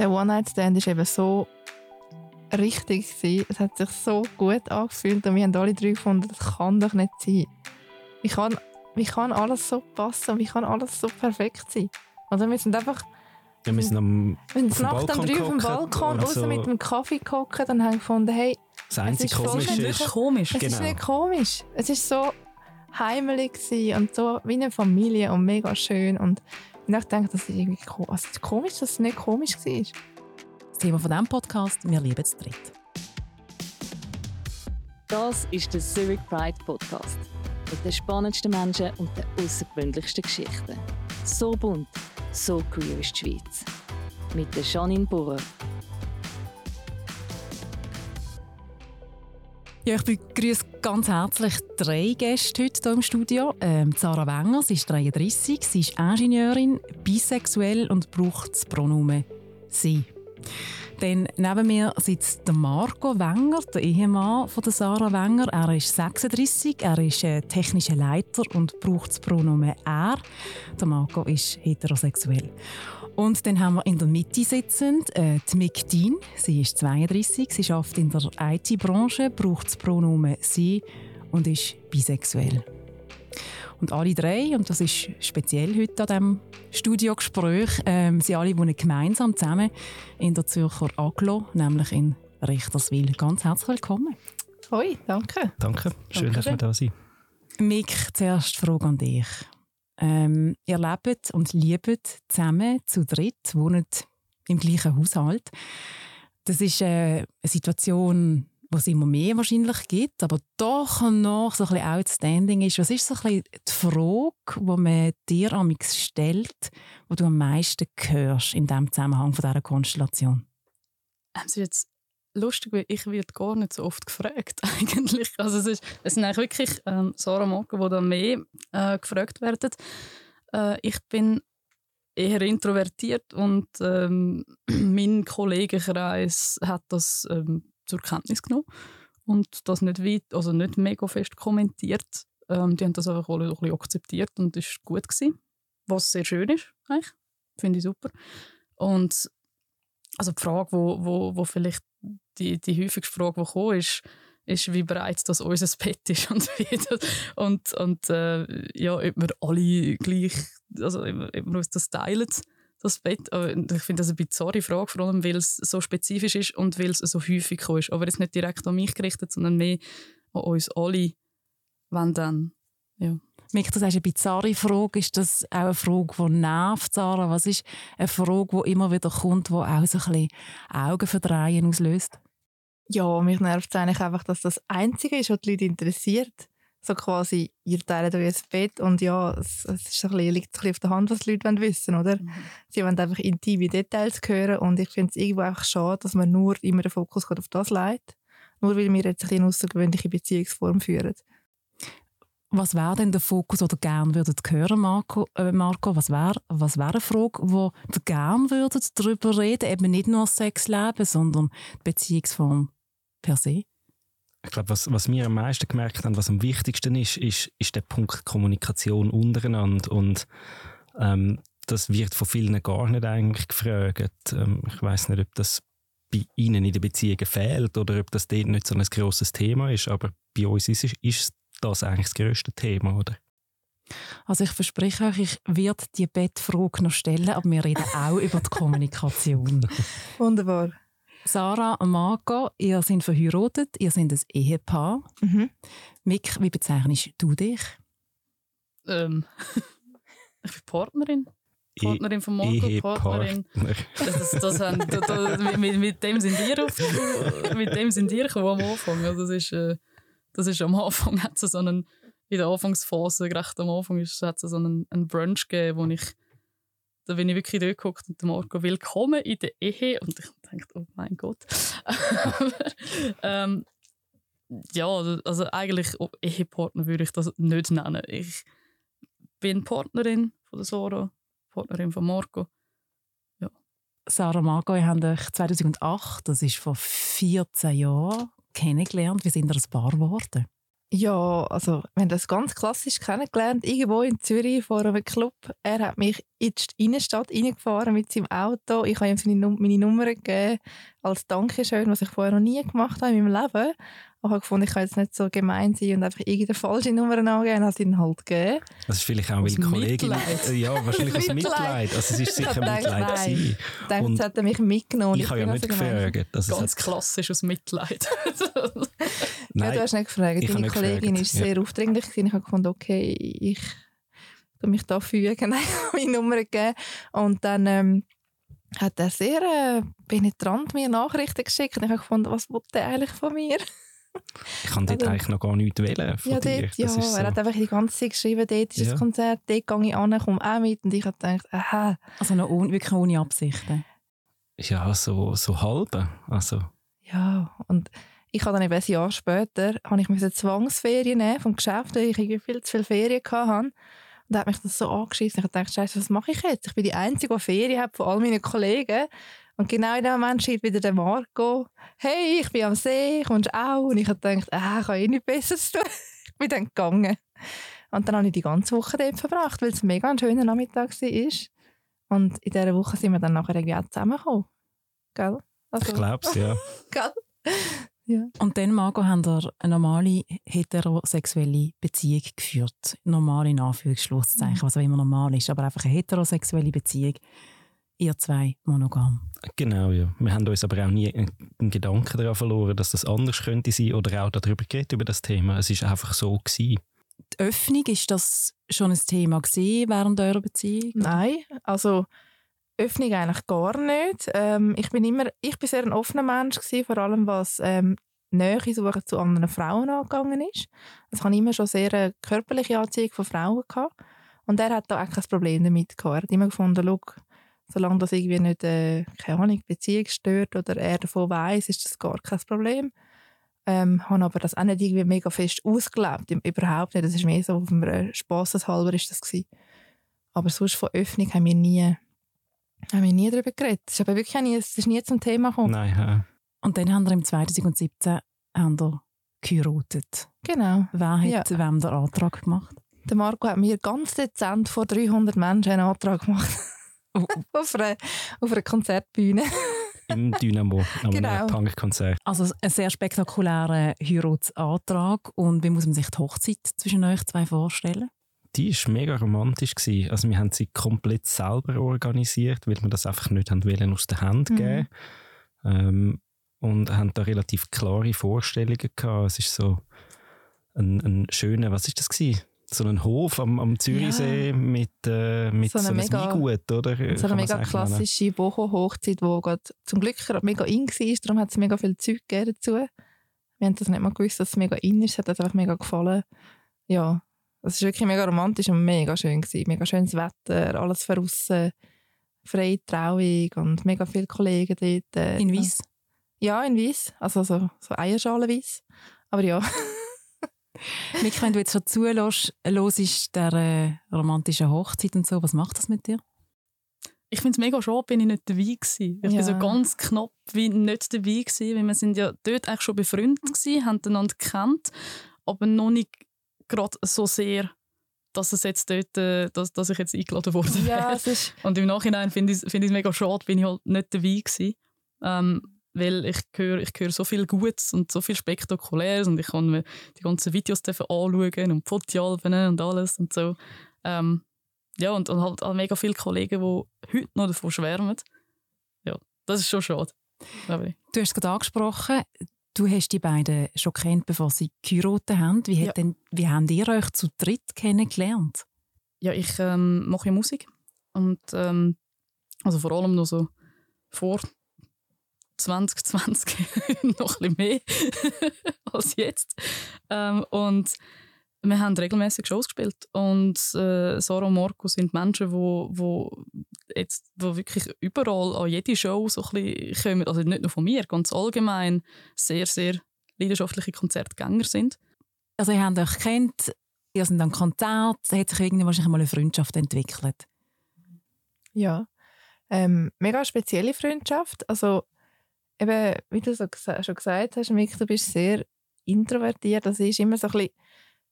der One-Night-Stand war eben so richtig. Gewesen. Es hat sich so gut angefühlt und wir haben alle drei gefunden, das kann doch nicht sein. Wie kann, wie kann alles so passen? Wie kann alles so perfekt sein? Also wir sind einfach... Ja, wir sind am Wenn es Nacht am drei auf dem Balkon raus so mit dem Kaffee gucken, dann haben wir gefunden, hey, das einzige Komische ist, komisch. Es Genau. ist nicht komisch. Es ist so heimelig und so wie eine Familie und mega schön und ich denke, das ist irgendwie also komisch, dass es nicht komisch war. Das Thema von diesem Podcast, wir lieben es dritt. Das ist der Zurich Pride Podcast. Mit den spannendsten Menschen und den außergewöhnlichsten Geschichten. So bunt, so queer ist die Schweiz. Mit der Janine Burrer. Ja, ich begrüße ganz herzlich drei Gäste heute hier im Studio. Ähm, Sarah Wenger, sie ist 33, sie ist Ingenieurin, bisexuell und braucht das Pronomen «sie». Dann neben mir sitzt Marco Wenger, der Ehemann von Sarah Wenger. Er ist 36, er ist äh, technischer Leiter und braucht das Pronomen «er». Marco ist heterosexuell. Und dann haben wir in der Mitte sitzend äh, die Mick Dean. Sie ist 32, sie arbeitet in der IT-Branche, braucht das Pronomen «sie» und ist bisexuell. Und alle drei, und das ist speziell heute an diesem Studiogespräch, ähm, sie alle wohnen gemeinsam zusammen in der Zürcher Aglo, nämlich in Richterswil. Ganz herzlich willkommen. Hoi, danke. Danke, schön, Danke dass wir da sind. Mick, zuerst Frage an dich. Ähm, ihr lebt und liebt zusammen zu dritt, wohnt im gleichen Haushalt. Das ist äh, eine Situation, die es immer mehr wahrscheinlich gibt, aber doch noch so ein bisschen outstanding ist. Was ist so ein bisschen die Frage, die man dir amix stellt, wo du am meisten hörst in diesem Zusammenhang von dieser Konstellation? Ähm, Es ist jetzt lustig, weil ich werde gar nicht so oft gefragt eigentlich. Also es, ist, es sind eigentlich wirklich ähm, Sarah Morgan, die da mehr äh, gefragt werden. Äh, ich bin eher introvertiert und ähm, mein Kollegenkreis hat das ähm, zur Kenntnis genommen und das nicht weit, also nicht mega fest kommentiert. Ähm, die haben das einfach alle ein bisschen akzeptiert und das war gut gewesen, was sehr schön ist eigentlich. Finde ich super. Und also die Frage, wo, wo, wo vielleicht die, die häufigste Frage, die gekommen ist, ist, wie breit das unser Bett ist und wie das, und, und äh, ja, ob wir alle gleich, also ob wir uns das teilen, das Bett. Aber ich finde das eine bizarre Frage, vor allem weil es so spezifisch ist und weil es so häufig gekommen ist. Aber jetzt nicht direkt an mich gerichtet, sondern mehr an uns alle, wenn dann, ja. Mick, das ist eine bizarre Frage. Ist das auch eine Frage, die nervt, Sarah? Was ist eine Frage, die immer wieder kommt, die auch so ein bisschen Augenverdrehen auslöst? Ja, mich nervt es eigentlich einfach, dass das Einzige ist, was die Leute interessiert. So quasi, ihr teilt euer Bett und ja, es, es ist ein bisschen, liegt ein bisschen auf der Hand, was die Leute wollen wissen oder? Sie wollen einfach intime Details hören und ich finde es irgendwo einfach schade, dass man nur immer den Fokus auf das legt. Nur weil wir jetzt ein bisschen eine außergewöhnliche Beziehungsform führen. Was wäre denn der Fokus, den ihr gerne würdet hören, Marco? Äh, Marco was wäre was wär eine Frage, wo ihr gerne würdet darüber reden, eben nicht nur Sexleben, sondern die Beziehungsform per se? Ich glaube, was, was wir am meisten gemerkt haben, was am wichtigsten ist, ist, ist der Punkt Kommunikation untereinander. Und ähm, das wird von vielen gar nicht eigentlich gefragt. Ähm, ich weiß nicht, ob das bei Ihnen in den Beziehungen fehlt oder ob das dort nicht so ein grosses Thema ist. Aber bei uns ist, ist das eigentlich das grösste Thema, oder? Also ich verspreche euch, ich werde die Bettfrage noch stellen, aber wir reden auch über die Kommunikation. Wunderbar. Sarah und Marco, ihr seid verheiratet, ihr seid ein Ehepaar. Mhm. Mick, wie bezeichnest du dich? Ähm, ich bin Partnerin. Partnerin von Marco, Partnerin. Das, das, das haben, da, da, mit, mit dem sind ihr auf, mit dem sind ihr am Anfang. Also das ist, äh, das ist am Anfang hat so einen, in der Anfangsphase, recht am Anfang, ist, hat so einen, einen Brunch gegeben, wo ich, da bin ich wirklich dort geguckt und Marco, willkommen in der Ehe. Und ich dachte, oh mein Gott. Ähm, ja, also eigentlich oh, Ehepartner würde ich das nicht nennen. Ich bin Partnerin von der Sora, Partnerin von Marco. Sarah Marco, ihr habt euch 2008, das ist vor 14 Jahren, kennengelernt. Wie sind ihr ein Paar geworden? Ja, also wir haben das ganz klassisch kennengelernt, irgendwo in Zürich vor einem Club. Er hat mich in die Innenstadt reingefahren mit seinem Auto. Ich habe ihm seine, meine Nummer gegeben als Dankeschön, was ich vorher noch nie gemacht habe in meinem Leben. Ich habe gefunden, ich kann jetzt nicht so gemein sein und einfach irgendeine falsche Nummer angeben und habe sie dann halt gegeben. Das ist vielleicht auch, weil die Kollegin... Mitleid. Ja, wahrscheinlich aus Mitleid. Mitleid. Also es ist Ich sicher Mitleid nein. gewesen. Ich jetzt hat er mich mitgenommen. Ich habe ja nicht also gefragt. Also es Ganz hat, klassisch aus Mitleid. Ja, nein, du hast nicht gefragt. ich habe Deine nicht Kollegin war sehr aufdringlich. gewesen. Ich habe gefunden, okay, ich mich da fügen. Ich meine Nummer gegeben. Und dann ähm, hat er sehr äh, penetrant mir Nachrichten geschickt. Und ich habe gefunden, was will der eigentlich von mir? Ich kann dort Also- eigentlich noch gar nichts wählen von ja, dir. dort, ja. So. Er hat einfach die ganze Zeit geschrieben, dort ist Ja. das Konzert, dort gehe ich an, komme auch mit. Und ich habe gedacht, aha, Also noch ohne, wirklich ohne Absichten. Ja, so, so halbe. Also, ja. Und ich habe dann eben ein Jahr später habe ich Zwangsferien nehmen vom Geschäft, weil ich irgendwie viel zu viele Ferien hatte. Und da hat mich das so angeschissen. Ich habe gedacht, Scheiße, was mache ich jetzt? Ich bin die Einzige, die Ferien hat von all meinen Kollegen. Und genau in dem Moment schreibt wieder der Marco, hey, ich bin am See, kommst du auch? Und ich habe gedacht, ah, ich habe eh nichts Besseres tun. ich bin dann gegangen. Und dann habe ich die ganze Woche dort verbracht, weil es mega ein schöner Nachmittag war. Und in dieser Woche sind wir dann nachher irgendwie auch zusammengekommen. Gell? Also, ich glaube es, ja. Gell? Und dann, Marco, haben ihr eine normale heterosexuelle Beziehung geführt. Normal in Anführungsschlusszeichen, was auch immer normal ist, aber einfach eine heterosexuelle Beziehung. Ihr zwei monogam. Genau, ja. Wir haben uns aber auch nie einen Gedanken daran verloren, dass das anders könnte sein oder auch darüber geht, über das Thema. Es ist einfach so gewesen. Die Öffnung, ist das schon ein Thema gewesen während eurer Beziehung? Nein, also Öffnung eigentlich gar nicht. Ähm, ich bin immer, ich bin sehr ein offener Mensch gewesen, vor allem was ähm, Nähe suchen zu anderen Frauen angegangen ist. Also ich habe immer schon sehr eine körperliche Anziehung von Frauen gehabt. Und er hat da auch kein Problem damit gehabt. Er hat immer gefunden, schau, solange das irgendwie nicht, äh, keine Ahnung, Beziehung stört oder er davon weiß, ist das gar kein Problem. Ähm, habe aber das auch nicht irgendwie mega fest ausgelebt, überhaupt nicht. Das ist mehr so auf einem äh, Spasseshalber ist das gewesen. Aber sonst von Öffnung haben wir nie, haben wir nie darüber geredet. Es ist aber wirklich nie, es ist nie zum Thema gekommen. Nein, ja. Und dann haben wir im 2017 haben ihr geheiratet. Genau. Wer hat Ja. wem den Antrag gemacht? Der Marco hat mir ganz dezent vor 300 Menschen einen Antrag gemacht. Auf, einer, auf einer Konzertbühne. im Dynamo, am Genau. Punkkonzert. Also ein sehr spektakulärer Heiratsantrag. Und wie muss man sich die Hochzeit zwischen euch zwei vorstellen? Die war mega romantisch. Gewesen. Also wir haben sie komplett selber organisiert, weil wir das einfach nicht haben wollen, aus der Hand Mhm. geben ähm, Und haben da relativ klare Vorstellungen gehabt. Es ist so ein, ein schöner, was ist das gewesen? So ein Hof am, am Zürichsee mit, äh, mit So so, eine einem mega- Weingut, oder? So eine mega klassische Boho-Hochzeit, die zum Glück gerade mega in war. Darum hat es mega viel Zeug gegeben dazu. Wir haben das nicht mal gewusst, dass es mega in ist. Es hat uns einfach mega gefallen. Ja, es war wirklich mega romantisch und mega schön. Gewesen. Mega schönes Wetter, alles von aussen, freie Trauung und mega viele Kollegen dort. äh, In Weiss? Ja, in Weiss. Also so, so Eierschalenweiss. Aber ja. Mick, wenn du jetzt schon zuhörst, hörst der äh, romantischen Hochzeit und so, was macht das mit dir? Ich finde es mega schade, bin ich nicht dabei gewesen. Ich Ja. bin so ganz knapp wie nicht dabei gewesen, weil wir sind ja dort eigentlich schon befreundet gewesen, haben einander gekannt, aber noch nicht gerade so sehr, dass es jetzt dort, äh, dass, dass ich jetzt eingeladen wurde. ja. Und im Nachhinein finde ich es find ich's mega schade, bin ich halt nicht dabei gewesen. Ähm, weil ich höre ich höre so viel Gutes und so viel Spektakuläres und ich kann mir die ganzen Videos anschauen und Fotoalben und alles und so. Ähm, ja, und, und halt auch mega viele Kollegen, die heute noch davon schwärmen. Ja, das ist schon schade. Du hast es gerade angesprochen, du hast die beiden schon kennt, bevor sie geheiratet haben. Wie, hat Ja. denn, wie habt ihr euch zu dritt kennengelernt? Ja, ich ähm, mache ja Musik und ähm, also vor allem noch so vor 2020 noch ein bisschen mehr als jetzt. Ähm, und wir haben regelmäßig Shows gespielt und äh, und Marco sind Menschen, wo, wo jetzt wo wirklich überall an jede Show so ein bisschen kommen, also nicht nur von mir, ganz allgemein sehr, sehr leidenschaftliche Konzertgänger sind. Also ihr habt euch kennt, ihr seid Konzert, es hat sich irgendwie wahrscheinlich mal eine Freundschaft entwickelt. Ja. Ähm, mega spezielle Freundschaft. Also, eben, wie du so schon gesagt hast, Mick, du bist sehr introvertiert. Das ist immer so ein bisschen,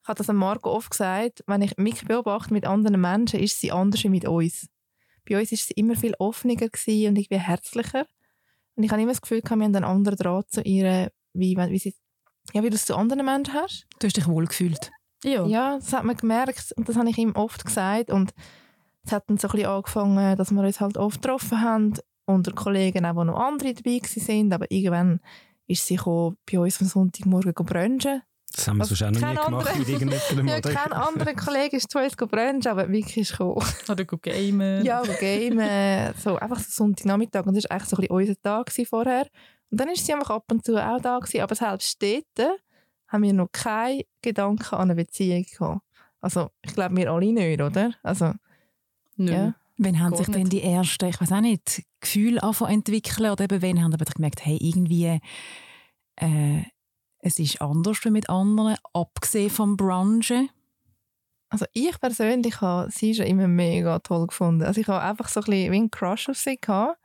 ich habe das Marco oft gesagt, wenn ich mich beobachte mit anderen Menschen, ist sie anders wie mit uns. Bei uns war sie immer viel offener und irgendwie herzlicher. Und ich habe immer das Gefühl, wir haben einen anderen Draht zu ihr, wie, wie, sie, ja, wie du es zu anderen Menschen hast. Du hast dich wohl gefühlt. Ja. ja, das hat man gemerkt und das habe ich ihm oft gesagt. Und es hat dann so ein bisschen angefangen, dass wir uns halt oft getroffen haben, unter Kollegen auch, noch andere dabei waren. Aber irgendwann ist sie bei uns am Sonntagmorgen brunchen das haben wir sonst auch noch nie gemacht mit irgendjemandem. ja, kein anderer Kollege ist zu uns brunchen, aber Vicky ist gekommen. Oder gamen. Ja, gamen. so, einfach so Sonntagnachmittag. Und das war eigentlich so ein bisschen unser Tag vorher. Und dann war sie einfach ab und zu auch da gewesen. Aber selbst dort haben wir noch keine Gedanken an eine Beziehung gehabt. Also, ich glaube, wir alle nicht, oder? Also, Nö. Ja. Wann haben sich denn die ersten, ich weiß auch nicht, Gefühle entwickeln? Oder eben, wann haben sie gemerkt, hey, irgendwie... Äh, es ist anders mit anderen, abgesehen vom Brunchen? Also ich persönlich habe sie schon immer mega toll gefunden. Also ich habe einfach so ein bisschen wie einen Crush auf sie gehabt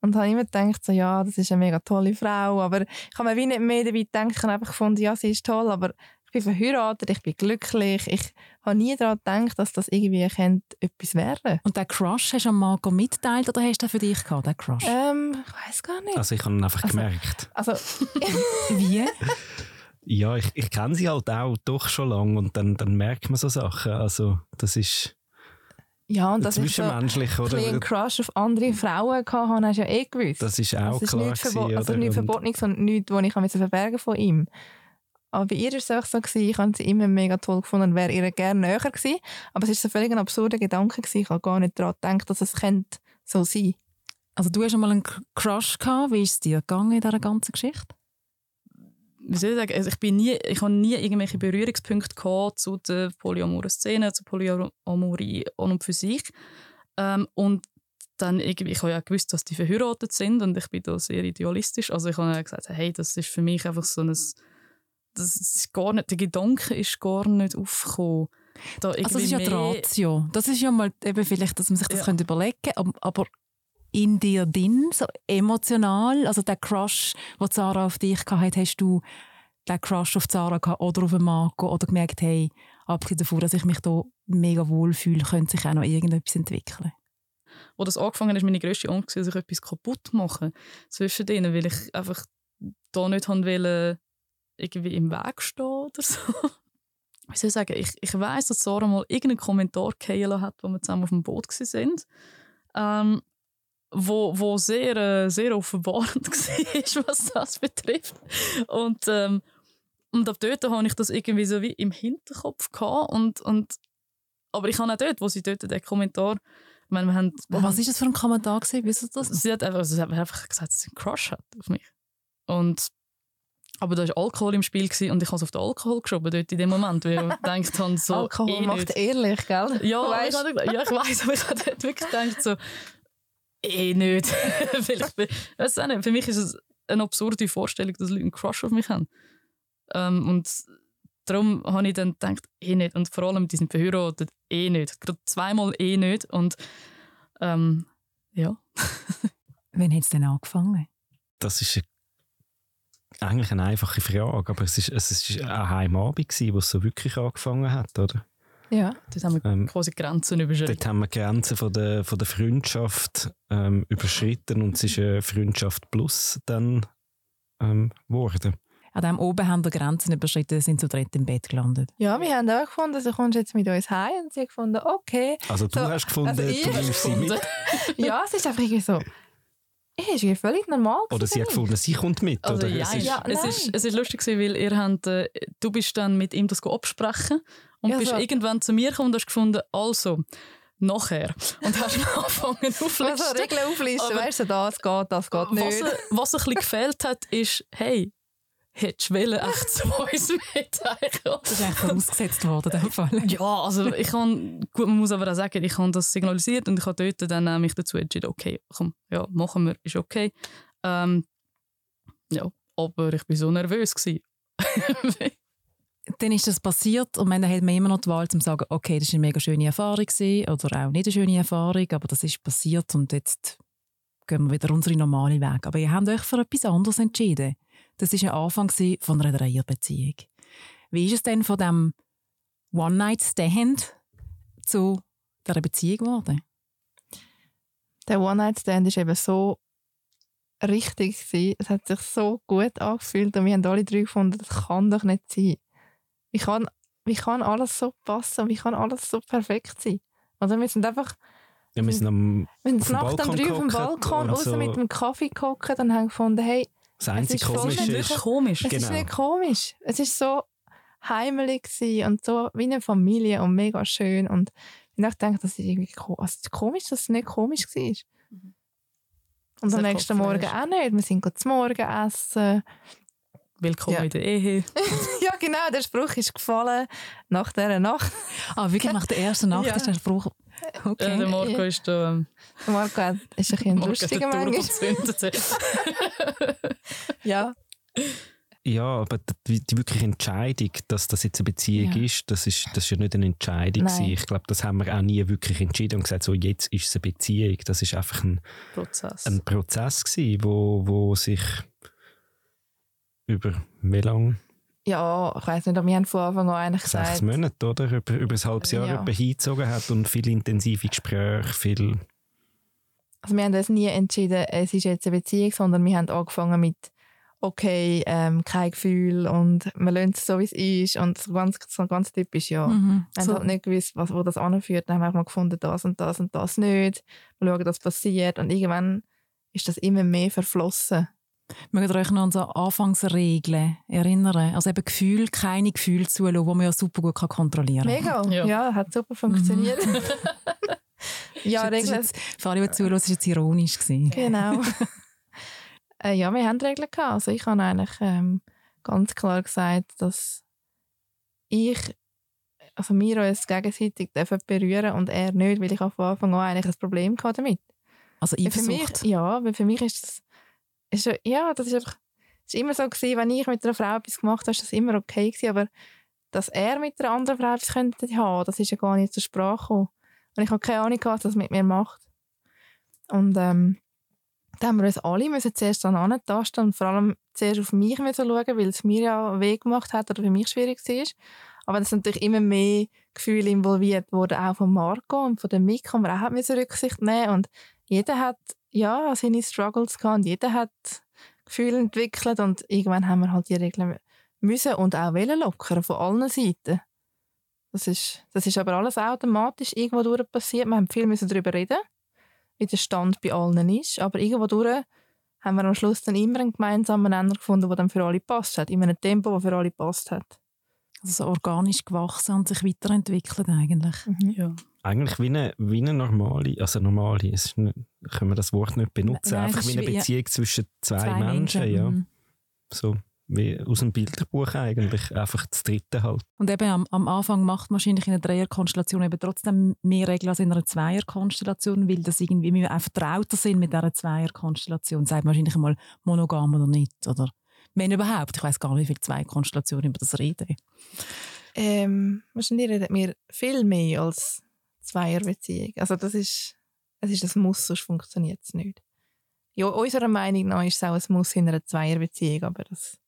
und habe immer gedacht, so, ja, das ist eine mega tolle Frau, aber ich habe mir wie nicht mehr dabei gedacht, ich habe einfach gefunden, ja, sie ist toll, aber bin verheiratet, ich bin glücklich. Ich habe nie daran gedacht, dass das irgendwie könnte etwas werden Und der Crush hast du an Marco mitgeteilt oder hast du den für dich gehabt, der Crush? Ähm, ich weiß gar nicht. Also ich habe ihn einfach also, gemerkt. Also, Wie? Ja, ich, ich kenne sie halt auch doch schon lange und dann, dann merkt man so Sachen. Also das ist ja, und das zwischenmenschlich ist so oder ein Crush auf andere Frauen gehabt, hast du ja eh gewusst. Das ist auch das klar ist nicht gewesen, Also nichts Verbotenes und nichts, was ich verbergen von ihm. Aber bei ihr war es auch so, gewesen, ich habe sie immer mega toll gefunden und wäre ihr gerne näher gewesen. Aber es war so völlig ein absurder Gedanke. Gewesen. Ich habe gar nicht daran gedacht, dass es könnte so sein Also du hast schon mal einen Crush gehabt. Wie ist es dir gegangen in dieser ganzen Geschichte? Wie soll ich sagen? Also ich, bin nie, ich habe nie irgendwelche Berührungspunkte gehabt zu der polyamoren Szene, zur Polyamorie an und für sich. Ähm, und dann irgendwie, ich habe ja gewusst, dass die verheiratet sind und ich bin da sehr idealistisch. Also ich habe gesagt, hey, das ist für mich einfach so ein das ist gar nicht, der Gedanke ist gar nicht aufgekommen. Da also das ist ja die Ratio. Das ist ja mal eben vielleicht, dass man sich das ja. könnte überlegen könnte. Aber in dir drin, so emotional, also der Crush, den Sarah auf dich hatte, hast du den Crush auf Sarah gehabt oder auf Marco oder gemerkt, hey, abgesehen davon, dass ich mich da mega wohl fühle, könnte sich auch noch irgendetwas entwickeln? Wo das angefangen ist meine grösste Angst, dass ich etwas kaputt mache zwischen denen, weil ich einfach da nicht wollte, irgendwie im Weg stehen oder so. Wie soll ich sagen? Ich, ich weiss, dass Sarah mal irgendeinen Kommentar geheilt hat, wo wir zusammen auf dem Boot waren. Ähm, wo, wo sehr, äh, sehr offenbarend war, was das betrifft. Und, ähm, und ab dort hatte ich das irgendwie so wie im Hinterkopf. Gehabt. Und, und, aber ich habe auch dort, wo sie dort den Kommentar ich meine, wir haben, wir was war das für ein Kommentar? Gewesen? Weißt du das? Sie hat einfach, sie hat einfach gesagt, dass sie einen Crush hat auf mich. Und aber da war Alkohol im Spiel und ich habe es auf den Alkohol geschoben dort in dem Moment, weil ich gedacht habe, so Alkohol eh macht nicht. ehrlich, gell? Ja, weißt? Ich, ja ich weiß, aber ich habe wirklich gedacht, so eh nicht. Vielleicht, weißt du nicht, für mich ist es eine absurde Vorstellung, dass Leute einen Crush auf mich haben. Ähm, und darum habe ich dann gedacht, eh nicht. Und vor allem, die sind verheiratet, eh nicht. Gerade zweimal eh nicht. Und ähm, ja. Wann hat es denn angefangen? Das ist eine eigentlich eine einfache Frage, aber es war es ist ein Heimabend, wo es so wirklich angefangen hat, oder? Ja. Dort haben wir ähm, quasi Grenzen überschritten. Dort haben wir Grenzen von der, von der Freundschaft ähm, überschritten und es ist eine Freundschaft plus dann ähm, geworden. An dem oben haben wir Grenzen überschritten, sind zu dritt im Bett gelandet. Ja, wir haben auch gefunden, du kommst jetzt mit uns heim und sie haben gefunden, okay. Also du so, hast gefunden, also du nimmst sie mit? ja, es ist einfach irgendwie so, ist ja völlig normal. Oder sie hat gefunden, sie kommt mit. Also, oder? Ja, es, ist, ja, es, ist, es ist lustig, weil ihr habt, äh, du bist dann mit ihm das absprechen und ja, bist so. irgendwann zu mir gekommen und hast gefunden, also, nachher. Und hast angefangen aufzulisten. Also Regeln auflisten, weißt du, das geht, das geht nicht. Was, was ein bisschen gefehlt hat, ist, hey, hättest du echt zu uns mitteilen Das ist eigentlich vorausgesetzt worden, in dem Fall. Ja, also ich kann, gut, man muss aber auch sagen, ich habe das signalisiert und ich habe dort dann mich dazu entschieden, okay, komm, ja, machen wir, ist okay. Ähm, ja, aber ich war so nervös. dann ist das passiert und dann hat man immer noch die Wahl, zu sagen, okay, das war eine mega schöne Erfahrung oder auch nicht eine schöne Erfahrung, aber das ist passiert und jetzt gehen wir wieder unsere normale Weg. Aber ihr habt euch für etwas anderes entschieden. Das war ein Anfang von einer Dreierbeziehung. Wie ist es denn von dem One-Night-Stand zu dieser Beziehung geworden? Der One-Night-Stand ist eben so richtig gewesen. Es hat sich so gut angefühlt und wir haben alle drei gefunden, das kann doch nicht sein. Wie kann, wie kann alles so passen? Wie kann alles so perfekt sein? Also wir sind einfach Ja, wir sind am, wir sind auf dem nachts Balkon drei auf dem Balkon raus so. mit dem Kaffee gehockt und haben gefunden, hey, das einzige ist Komische nicht ist, Wirklich komisch. es ist Genau. nicht komisch. Es ist so heimelig und so wie eine Familie und mega schön und ich gedacht, das ist irgendwie ko also, ist komisch, dass es nicht komisch war. Und Sehr am nächsten kopflos. Morgen auch nicht. Wir sind gut zum Morgen essen. Willkommen Ja. in der Ehe. ja, genau, der Spruch ist gefallen nach dieser Nacht. Ah, wirklich nach der ersten Nacht Ja. ist der Spruch. Okay. Äh, der Marco Ja. ist da. Ähm, Marco hat- ist ein bisschen lustiger manchmal. Ja, ja, aber die, die wirkliche Entscheidung, dass das jetzt eine Beziehung Ja. ist, das ist, das ist ja nicht eine Entscheidung. Nein. Ich glaube, das haben wir auch nie wirklich entschieden und gesagt, so jetzt ist es eine Beziehung. Das ist einfach ein, Prozess. ein Prozess gewesen, wo, wo sich über wie lange? Ja ich weiß nicht, aber wir haben von Anfang an eigentlich Sechs gesagt, Monate, oder? Über, über ein halbes Jahr Ja. hingezogen hat und viele intensive Gespräche, viel... also wir haben uns nie entschieden, es ist jetzt eine Beziehung, sondern wir haben angefangen mit okay, ähm, kein Gefühl und wir lassen es so, wie es ist und so ganz, so ganz typisch, ja. Mhm. Wir haben So, halt nicht gewusst, was, wo das anführt. Dann haben wir einfach mal gefunden, das und das und das nicht. Wir schauen, was passiert. Und irgendwann ist das immer mehr verflossen. Mögt ihr euch noch an so Anfangsregeln erinnern? Also eben Gefühl, keine Gefühle zulassen, die man ja super gut kann kontrollieren kann. Mega. Ja. Ja, hat super funktioniert. ja, Das ist Regeln. jetzt, für alle, die zuhören, war jetzt ironisch. Gewesen. Genau. äh, ja, wir haben Regeln gehabt. Also ich habe eigentlich ähm, ganz klar gesagt, dass ich, also wir uns gegenseitig dürfen berühren und er nicht, weil ich von Anfang an eigentlich ein Problem hatte damit. Also Ja, für mich, Eifersucht. ja, weil für mich ist das, ist, ja- das ist einfach, ist immer so gewesen, wenn ich mit einer Frau etwas gemacht habe, ist das immer okay gewesen, aber dass er mit einer anderen Frau etwas könnte haben, das ist ja gar nicht zur Sprache gekommen. Und ich habe keine Ahnung gehabt, was das mit mir macht. Und ähm, da haben wir uns alle müssen zuerst dann antasten und vor allem zuerst auf mich müssen schauen, weil es mir ja weh gemacht hat oder für mich schwierig war. Aber es sind natürlich immer mehr Gefühle involviert worden, auch von Marco und von dem Mick, wo wir auch Rücksicht nehmen und jeder hat ja seine Struggles gehabt und jeder hat Gefühle entwickelt und irgendwann haben wir halt die Regeln müssen und auch wollen lockern von allen Seiten. Das ist, das ist aber alles automatisch irgendwo durch passiert. Wir haben viel müssen darüber reden, wie der Stand bei allen ist, aber irgendwo durch haben wir am Schluss dann immer einen gemeinsamen Nenner gefunden, der dann für alle passt hat, in einem Tempo, das für alle passt hat. Also so organisch gewachsen und sich weiterentwickelt eigentlich. Ja. Eigentlich wie eine, wie eine normale, also normale, es ist nicht, können wir das Wort nicht benutzen, Nein, einfach wie eine wie- ja. Beziehung zwischen zwei, Menschen, ja. mhm. So wie aus dem Bilderbuch eigentlich, einfach das dritte halt. Und eben am, am Anfang macht man wahrscheinlich in einer Dreierkonstellation eben trotzdem mehr Regeln als in einer Zweierkonstellation, weil das irgendwie wir auch vertrauter sind mit dieser Zweierkonstellation. Sagt man wahrscheinlich einmal monogam oder nicht, oder? Wenn überhaupt. Ich weiß gar nicht, wie viele Zweierkonstellationen über das reden. Ähm, wahrscheinlich reden wir viel mehr als Zweierbeziehung. Also das ist, es ist ein Muss, sonst funktioniert es nicht. Ja, unserer Meinung nach ist es auch ein Muss in einer Zweierbeziehung, aber das,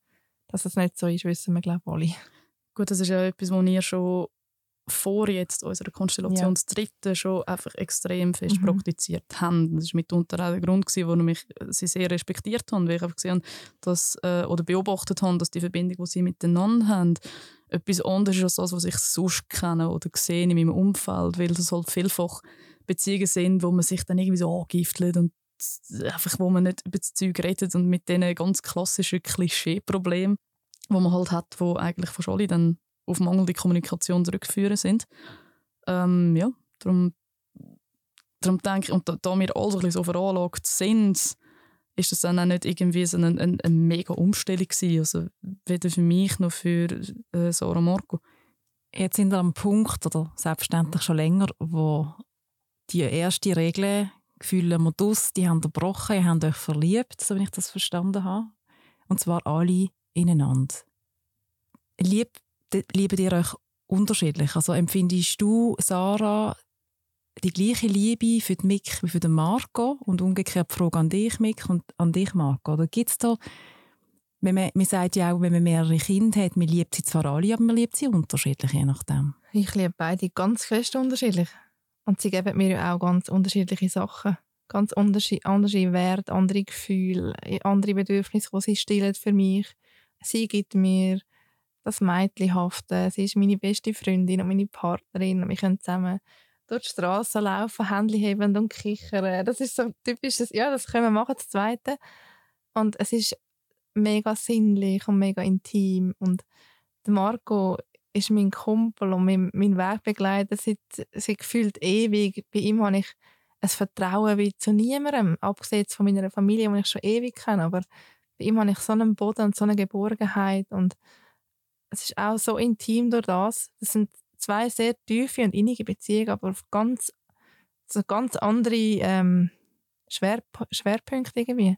dass es nicht so ist, wissen wir glaube ich alle. Gut, das ist ja etwas, was ihr schon vor jetzt unserer Konstellation Ja. das dritte schon einfach extrem fest Mhm. praktiziert haben. Das war mitunter auch der Grund, gewesen, warum ich sie sehr respektiert habe, weil ich einfach gesehen habe, dass, äh, oder beobachtet habe, dass die Verbindung, die sie miteinander haben, etwas anderes ist als das, was ich sonst kenne oder sehe in meinem Umfeld, weil das halt vielfach Beziehungen sind, wo man sich dann irgendwie so angiftelt und einfach, wo man nicht über das Zeug redet und mit diesen ganz klassischen Klischee-Problemen, die man halt hat, wo eigentlich fast alle dann auf mangelnde Kommunikation zurückzuführen sind. Ähm, ja, darum, darum denke ich, und da, da wir alle so ein bisschen so veranlagt sind, ist das dann auch nicht irgendwie so eine, eine, eine mega Umstellung gewesen. Also weder für mich noch für äh, Sarah Marco. Jetzt sind wir am Punkt, oder selbstverständlich schon länger, wo die erste Regel, Gefühle Modus, die haben gebrochen, ihr habt euch verliebt, so wie ich das verstanden habe. Und zwar alle ineinander. Lieb, lieben ihr euch unterschiedlich? Also empfindest du, Sarah, die gleiche Liebe für den Mick wie für den Marco und umgekehrt die Frage an dich, Mick, und an dich, Marco? Oder gibt es da man, man sagt ja auch, wenn man mehrere Kinder hat, man liebt sie zwar alle, aber man liebt sie unterschiedlich, je nachdem. Ich liebe beide ganz fest unterschiedlich. Und sie geben mir ja auch ganz unterschiedliche Sachen. Ganz andere Werte, andere Gefühle, andere Bedürfnisse, die sie stillen für mich. Sie gibt mir das Mädchenhafte. Sie ist meine beste Freundin und meine Partnerin. Wir können zusammen durch die Straße laufen, Hände heben und kichern. Das ist so typisch. Ja, das können wir machen, das Zweite. Und es ist mega sinnlich und mega intim. Und Marco ist mein Kumpel und mein, mein Wegbegleiter seit, seit gefühlt ewig. Bei ihm habe ich ein Vertrauen wie zu niemandem, abgesehen von meiner Familie, die ich schon ewig kenne. Aber bei ihm habe ich so einen Boden und so eine Geborgenheit und es ist auch so intim durch das. Das sind zwei sehr tiefe und innige Beziehungen, aber auf ganz, so ganz andere ähm, Schwerp Schwerpunkte irgendwie.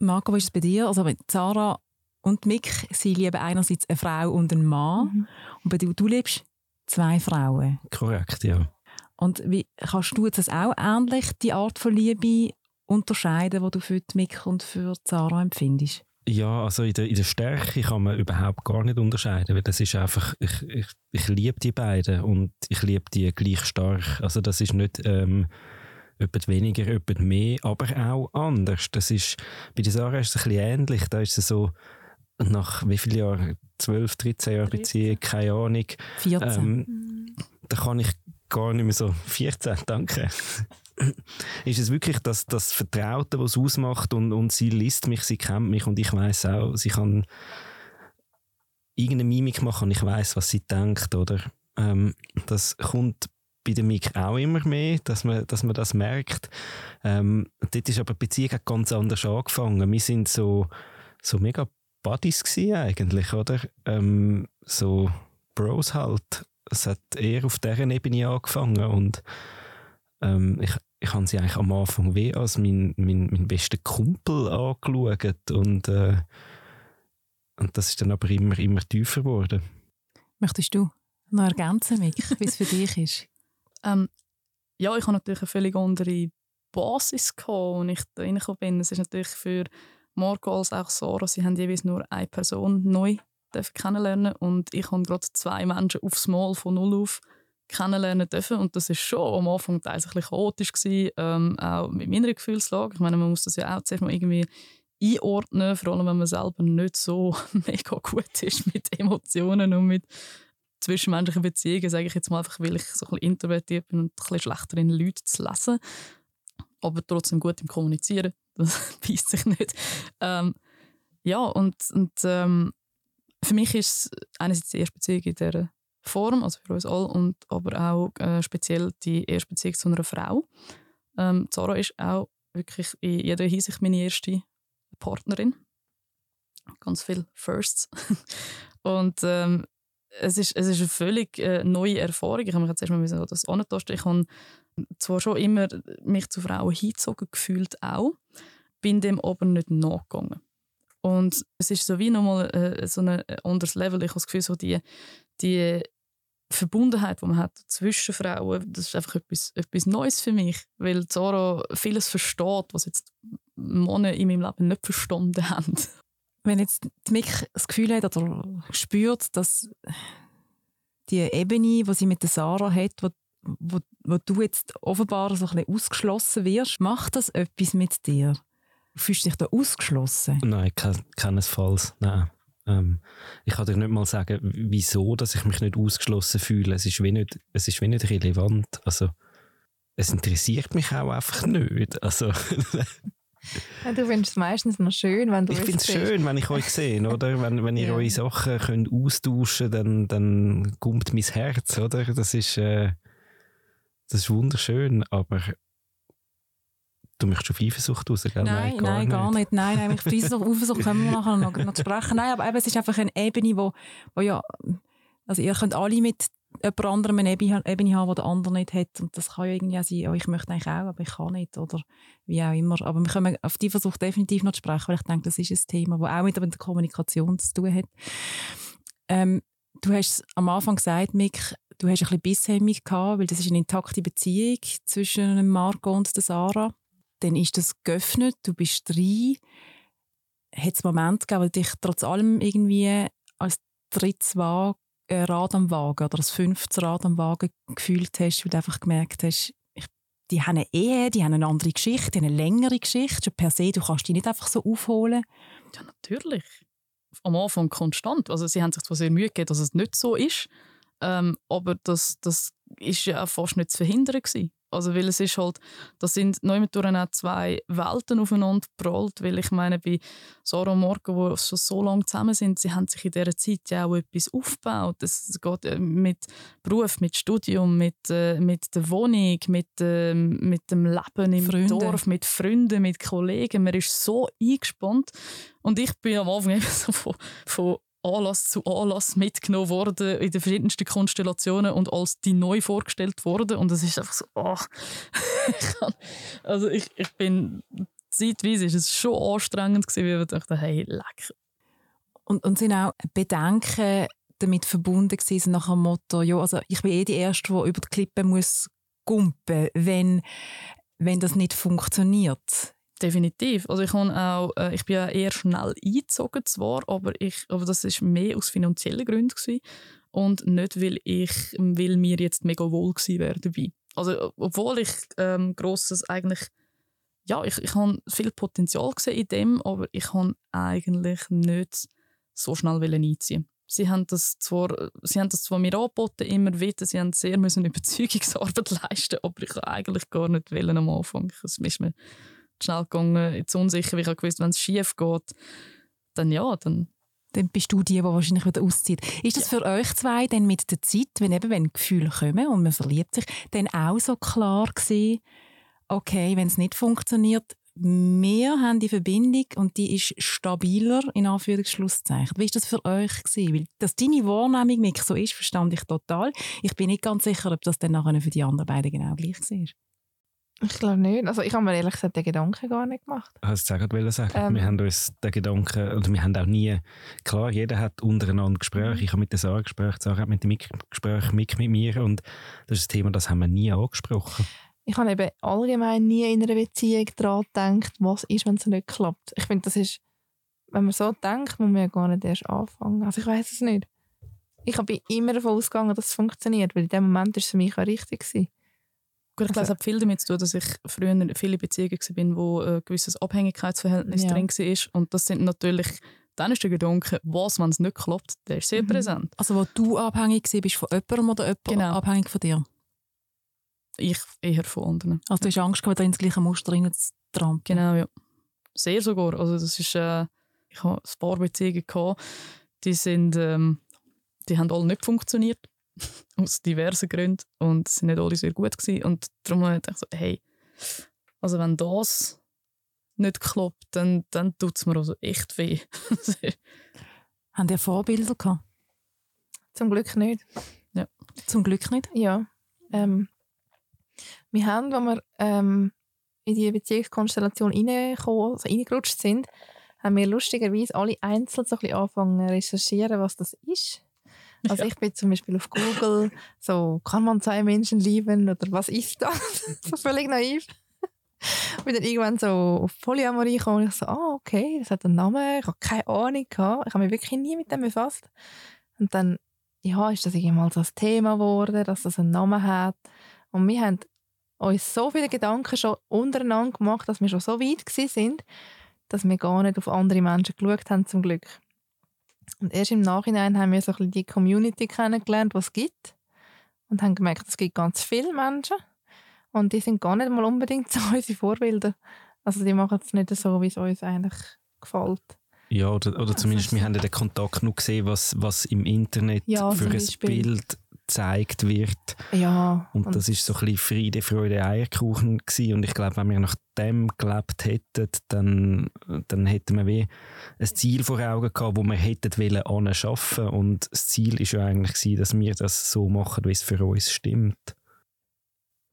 Marco, wie ist es bei dir? Also Sarah und Mick, sie lieben einerseits eine Frau und einen Mann mhm. und bei dir, du liebst zwei Frauen. Korrekt, ja. Und wie kannst du jetzt auch ähnlich die Art von Liebe unterscheiden, die du für Mick und für Sarah empfindest? Ja, also in der, in der Stärke kann man überhaupt gar nicht unterscheiden, weil das ist einfach, ich, ich, ich liebe die beiden und ich liebe die gleich stark. Also das ist nicht ähm, etwas weniger, etwas mehr, aber auch anders. Das ist, bei der Sarah ist es ein bisschen ähnlich, da ist es so, nach wie vielen Jahren, 12, 13 Jahren Beziehung, keine Ahnung. 14. Ähm, da kann ich gar nicht mehr so, 14, danke ist es wirklich das, das Vertraute, was es ausmacht und, und sie liest mich, sie kennt mich und ich weiß auch, sie kann irgendeine Mimik machen und ich weiß, was sie denkt, oder? Ähm, das kommt bei der Mik auch immer mehr, dass man, dass man das merkt. Ähm, dort ist aber die Beziehung ganz anders angefangen. Wir sind so, so mega Buddies eigentlich, oder? Ähm, so Bros halt. Es hat eher auf dieser Ebene angefangen und ähm, ich, ich habe sie eigentlich am Anfang wie als mein, mein, mein bester Kumpel angeschaut und, äh, und das ist dann aber immer, immer tiefer geworden. Möchtest du noch ergänzen, Mick, wie es für dich ist? Ähm, ja, ich habe natürlich eine völlig andere Basis gehabt, als ich da reingekommen bin. Es ist natürlich für Marco als auch Sarah, sie haben jeweils nur eine Person neu kennenlernen und ich habe gerade zwei Menschen aufs Mal von null auf kennenlernen dürfen. Und das ist schon am Anfang teils ein bisschen chaotisch gewesen, ähm, auch mit meiner Gefühlslage. Ich meine, man muss das ja auch zuerst mal irgendwie einordnen, vor allem wenn man selber nicht so mega gut ist mit Emotionen und mit zwischenmenschlichen Beziehungen, sage ich jetzt mal einfach, weil ich so ein bisschen introvertiert bin und ein bisschen schlechter in Leute zu lesen, aber trotzdem gut im Kommunizieren, das beißt sich nicht. Ähm, ja, und, und ähm, für mich ist es einerseits die erste Beziehung in dieser Form, also für uns alle, und aber auch äh, speziell die erste Beziehung zu einer Frau. Ähm, Zara ist auch wirklich in jeder Hinsicht meine erste Partnerin. Ganz viel Firsts. und ähm, es, ist, es ist eine völlig äh, neue Erfahrung. Ich habe mich jetzt erstmal das antasten. Ich habe zwar schon immer mich zu Frauen hingezogen gefühlt auch, bin dem aber nicht nachgegangen. Und es ist so wie nochmal äh, so ein anderes Level. Ich habe das Gefühl, so die, die Verbundenheit, die man hat zwischen Frauen, das ist einfach etwas, etwas Neues für mich, weil Zara vieles versteht, was jetzt Männer in meinem Leben nicht verstanden haben. Wenn jetzt Mick das Gefühl hat oder spürt, dass die Ebene, die sie mit der Sarah hat, wo, wo, wo du jetzt offenbar so ein bisschen ausgeschlossen wirst, macht das etwas mit dir? Fühlst du dich da ausgeschlossen? Nein, keinesfalls. Nein. Ähm, ich kann dir nicht mal sagen, wieso dass ich mich nicht ausgeschlossen fühle. Es ist wie nicht, es ist wie nicht relevant. Also, es interessiert mich auch einfach nicht. Also, ja, du findest es meistens noch schön, wenn du Ich finde es schön, wenn ich euch sehe, oder? Wenn, wenn ihr ja. eure Sachen könnt austauschen könnt, dann, dann kommt mein Herz, oder? Das ist, äh, das ist wunderschön, aber Du möchtest auf Eifersucht raus, gell? Nein, nein, gar, nein, nicht. gar nicht. Nein, nein, auf Eifersucht können wir nachher noch, noch sprechen. Nein, aber eben, es ist einfach eine Ebene, wo, wo ja, also ihr könnt alle mit jemand anderem eine Ebene, Ebene haben, die der andere nicht hat. Und das kann ja irgendwie auch sein, oh, ich möchte eigentlich auch, aber ich kann nicht. Oder wie auch immer. Aber wir können auf die Versuch definitiv noch sprechen, weil ich denke, das ist ein Thema, das auch mit der Kommunikation zu tun hat. Ähm, du hast am Anfang gesagt, Mick, du hast ein bisschen Bisshemmung gehabt, weil das ist eine intakte Beziehung zwischen Marco und der Sarah dann ist das geöffnet, du bist drin. hat es Momente gegeben, wo dich trotz allem irgendwie als drittes äh, Rad am Wagen oder als fünftes Rad am Wagen gefühlt hast, weil du einfach gemerkt hast, die haben eine Ehe, die haben eine andere Geschichte, die haben eine längere Geschichte. Schon per se, du kannst die nicht einfach so aufholen. Ja, natürlich. Am Anfang konstant. Also sie haben sich zwar sehr Mühe gegeben, dass es nicht so ist, ähm, aber das, das ist ja auch fast nicht zu verhindern gewesen. Also weil es ist halt, da sind neu auch zwei Welten aufeinander geprallt, weil ich meine, bei Sarah und Morgan, die schon so lange zusammen sind, sie haben sich in dieser Zeit ja auch etwas aufgebaut. Es geht äh, mit Beruf, mit Studium, mit, äh, mit der Wohnung, mit, äh, mit dem Leben im Freunde. Dorf, mit Freunden, mit Kollegen. Man ist so eingespannt. Und ich bin am Anfang eben so von, von Anlass zu Anlass mitgenommen worden in den verschiedensten Konstellationen und als die neu vorgestellt worden und es ist einfach so, kann, also ich, ich bin zeitweise ist es schon anstrengend gewesen, weil ich dachte, hey, leck. Und, und sind auch Bedenken damit verbunden gewesen, nach dem Motto, ja, also ich bin eh die Erste, die über die Klippe muss gumpen, wenn, wenn das nicht funktioniert. Definitiv. Also ich, auch, äh, ich bin ja eher schnell eingezogen zwar, aber, ich, aber das ist mehr aus finanziellen Gründen gewesen und nicht, weil ich weil mir jetzt mega wohl gewesen dabei. Also obwohl ich ähm, grosses eigentlich ja, ich, ich habe viel Potenzial gesehen in dem, aber ich habe eigentlich nicht so schnell einziehen. Sie haben das zwar, sie haben das zwar mir angeboten, immer wieder, sie haben sehr müssen Überzeugungsarbeit leisten, aber ich eigentlich gar nicht wollen am Anfang. Es ist mir schnell gegangen, jetzt unsicher, weil ich habe gewusst, wenn es schief geht, dann ja, dann dann bist du die, die wahrscheinlich wieder auszieht. Ist das ja. für euch zwei dann mit der Zeit, wenn eben wenn Gefühle kommen und man verliebt sich, dann auch so klar gewesen, okay, wenn es nicht funktioniert, wir haben die Verbindung und die ist stabiler, in Anführungsschlusszeichen. Wie war das für euch? Gewesen? Weil, dass deine Wahrnehmung nicht so ist, verstand ich total. Ich bin nicht ganz sicher, ob das dann nachher für die anderen beiden genau gleich war. Ich glaube nicht. Also ich habe mir ehrlich gesagt den Gedanken gar nicht gemacht. Ich wollte es gerade sagen. Ähm, wir haben uns den Gedanken, oder wir haben auch nie, klar, jeder hat untereinander Gespräche. Mhm. Ich habe mit der Sarah Gespräche, Sarah hat mit dem Gespräch mit, mit mir und das ist ein Thema, das haben wir nie angesprochen. Ich habe eben allgemein nie in einer Beziehung daran gedacht, was ist, wenn es nicht klappt. Ich finde, das ist, wenn man so denkt, muss man ja gar nicht erst anfangen. Also ich weiß es nicht. Ich bin immer davon ausgegangen, dass es funktioniert, weil in dem Moment war es für mich auch richtig. Gewesen. Gut, ich glaube, es hat viel damit zu tun, dass ich früher in vielen Beziehungen war, wo ein gewisses Abhängigkeitsverhältnis ja. drin war. Und das sind natürlich, dann ist der Gedanke, was, wenn es nicht klappt, der ist sehr mhm. präsent. Also wo du abhängig bist von jemandem oder jemand genau. abhängig von dir? Ich eher von anderen. Also du hast Angst gehabt, ins gleiche Muster zu trampen? Genau, ja. Sehr sogar. Also das ist, äh, ich habe ein paar Beziehungen gehabt, die sind, ähm, die haben alle nicht funktioniert aus diversen Gründen und es sind nicht alle sehr gut gewesen. und darum habe ich gedacht, hey, also wenn das nicht klappt, dann, dann tut es mir also echt weh. Haben ihr Vorbilder gehabt? Zum Glück nicht. Ja. Zum Glück nicht? Ja. Ähm, wir haben, als wir ähm, in die Beziehungskonstellation reingekommen, also reingerutscht sind, haben wir lustigerweise alle einzeln so ein bisschen angefangen zu recherchieren, was das ist. Also ja. ich bin zum Beispiel auf Google so, kann man zwei Menschen lieben oder was ist das? so völlig naiv. bin dann irgendwann so auf Polyamorie gekommen und ich so, ah, okay, das hat einen Namen, ich habe keine Ahnung gehabt. Ich habe mich wirklich nie mit dem befasst. Und dann, ja, ist das irgendwann so ein Thema geworden, dass das einen Namen hat. Und wir haben uns so viele Gedanken schon untereinander gemacht, dass wir schon so weit sind, dass wir gar nicht auf andere Menschen geschaut haben, zum Glück. Und erst im Nachhinein haben wir so ein bisschen die Community kennengelernt, die es gibt. Und haben gemerkt, es gibt ganz viele Menschen. Und die sind gar nicht mal unbedingt so unsere Vorbilder. Also die machen es nicht so, wie es uns eigentlich gefällt. Ja, oder, oder zumindest wir haben den Kontakt noch gesehen, was, was im Internet ja, für ein Bild gezeigt wird. Ja. Und, und das ist so ein bisschen Friede, Freude, Eierkuchen gewesen. Und ich glaube, wenn wir nach dem gelebt hätten, dann, dann hätten wir wie ein Ziel vor Augen gehabt, wo wir hätten wollen schaffen. Und das Ziel ist ja eigentlich gewesen, dass wir das so machen, wie es für uns stimmt.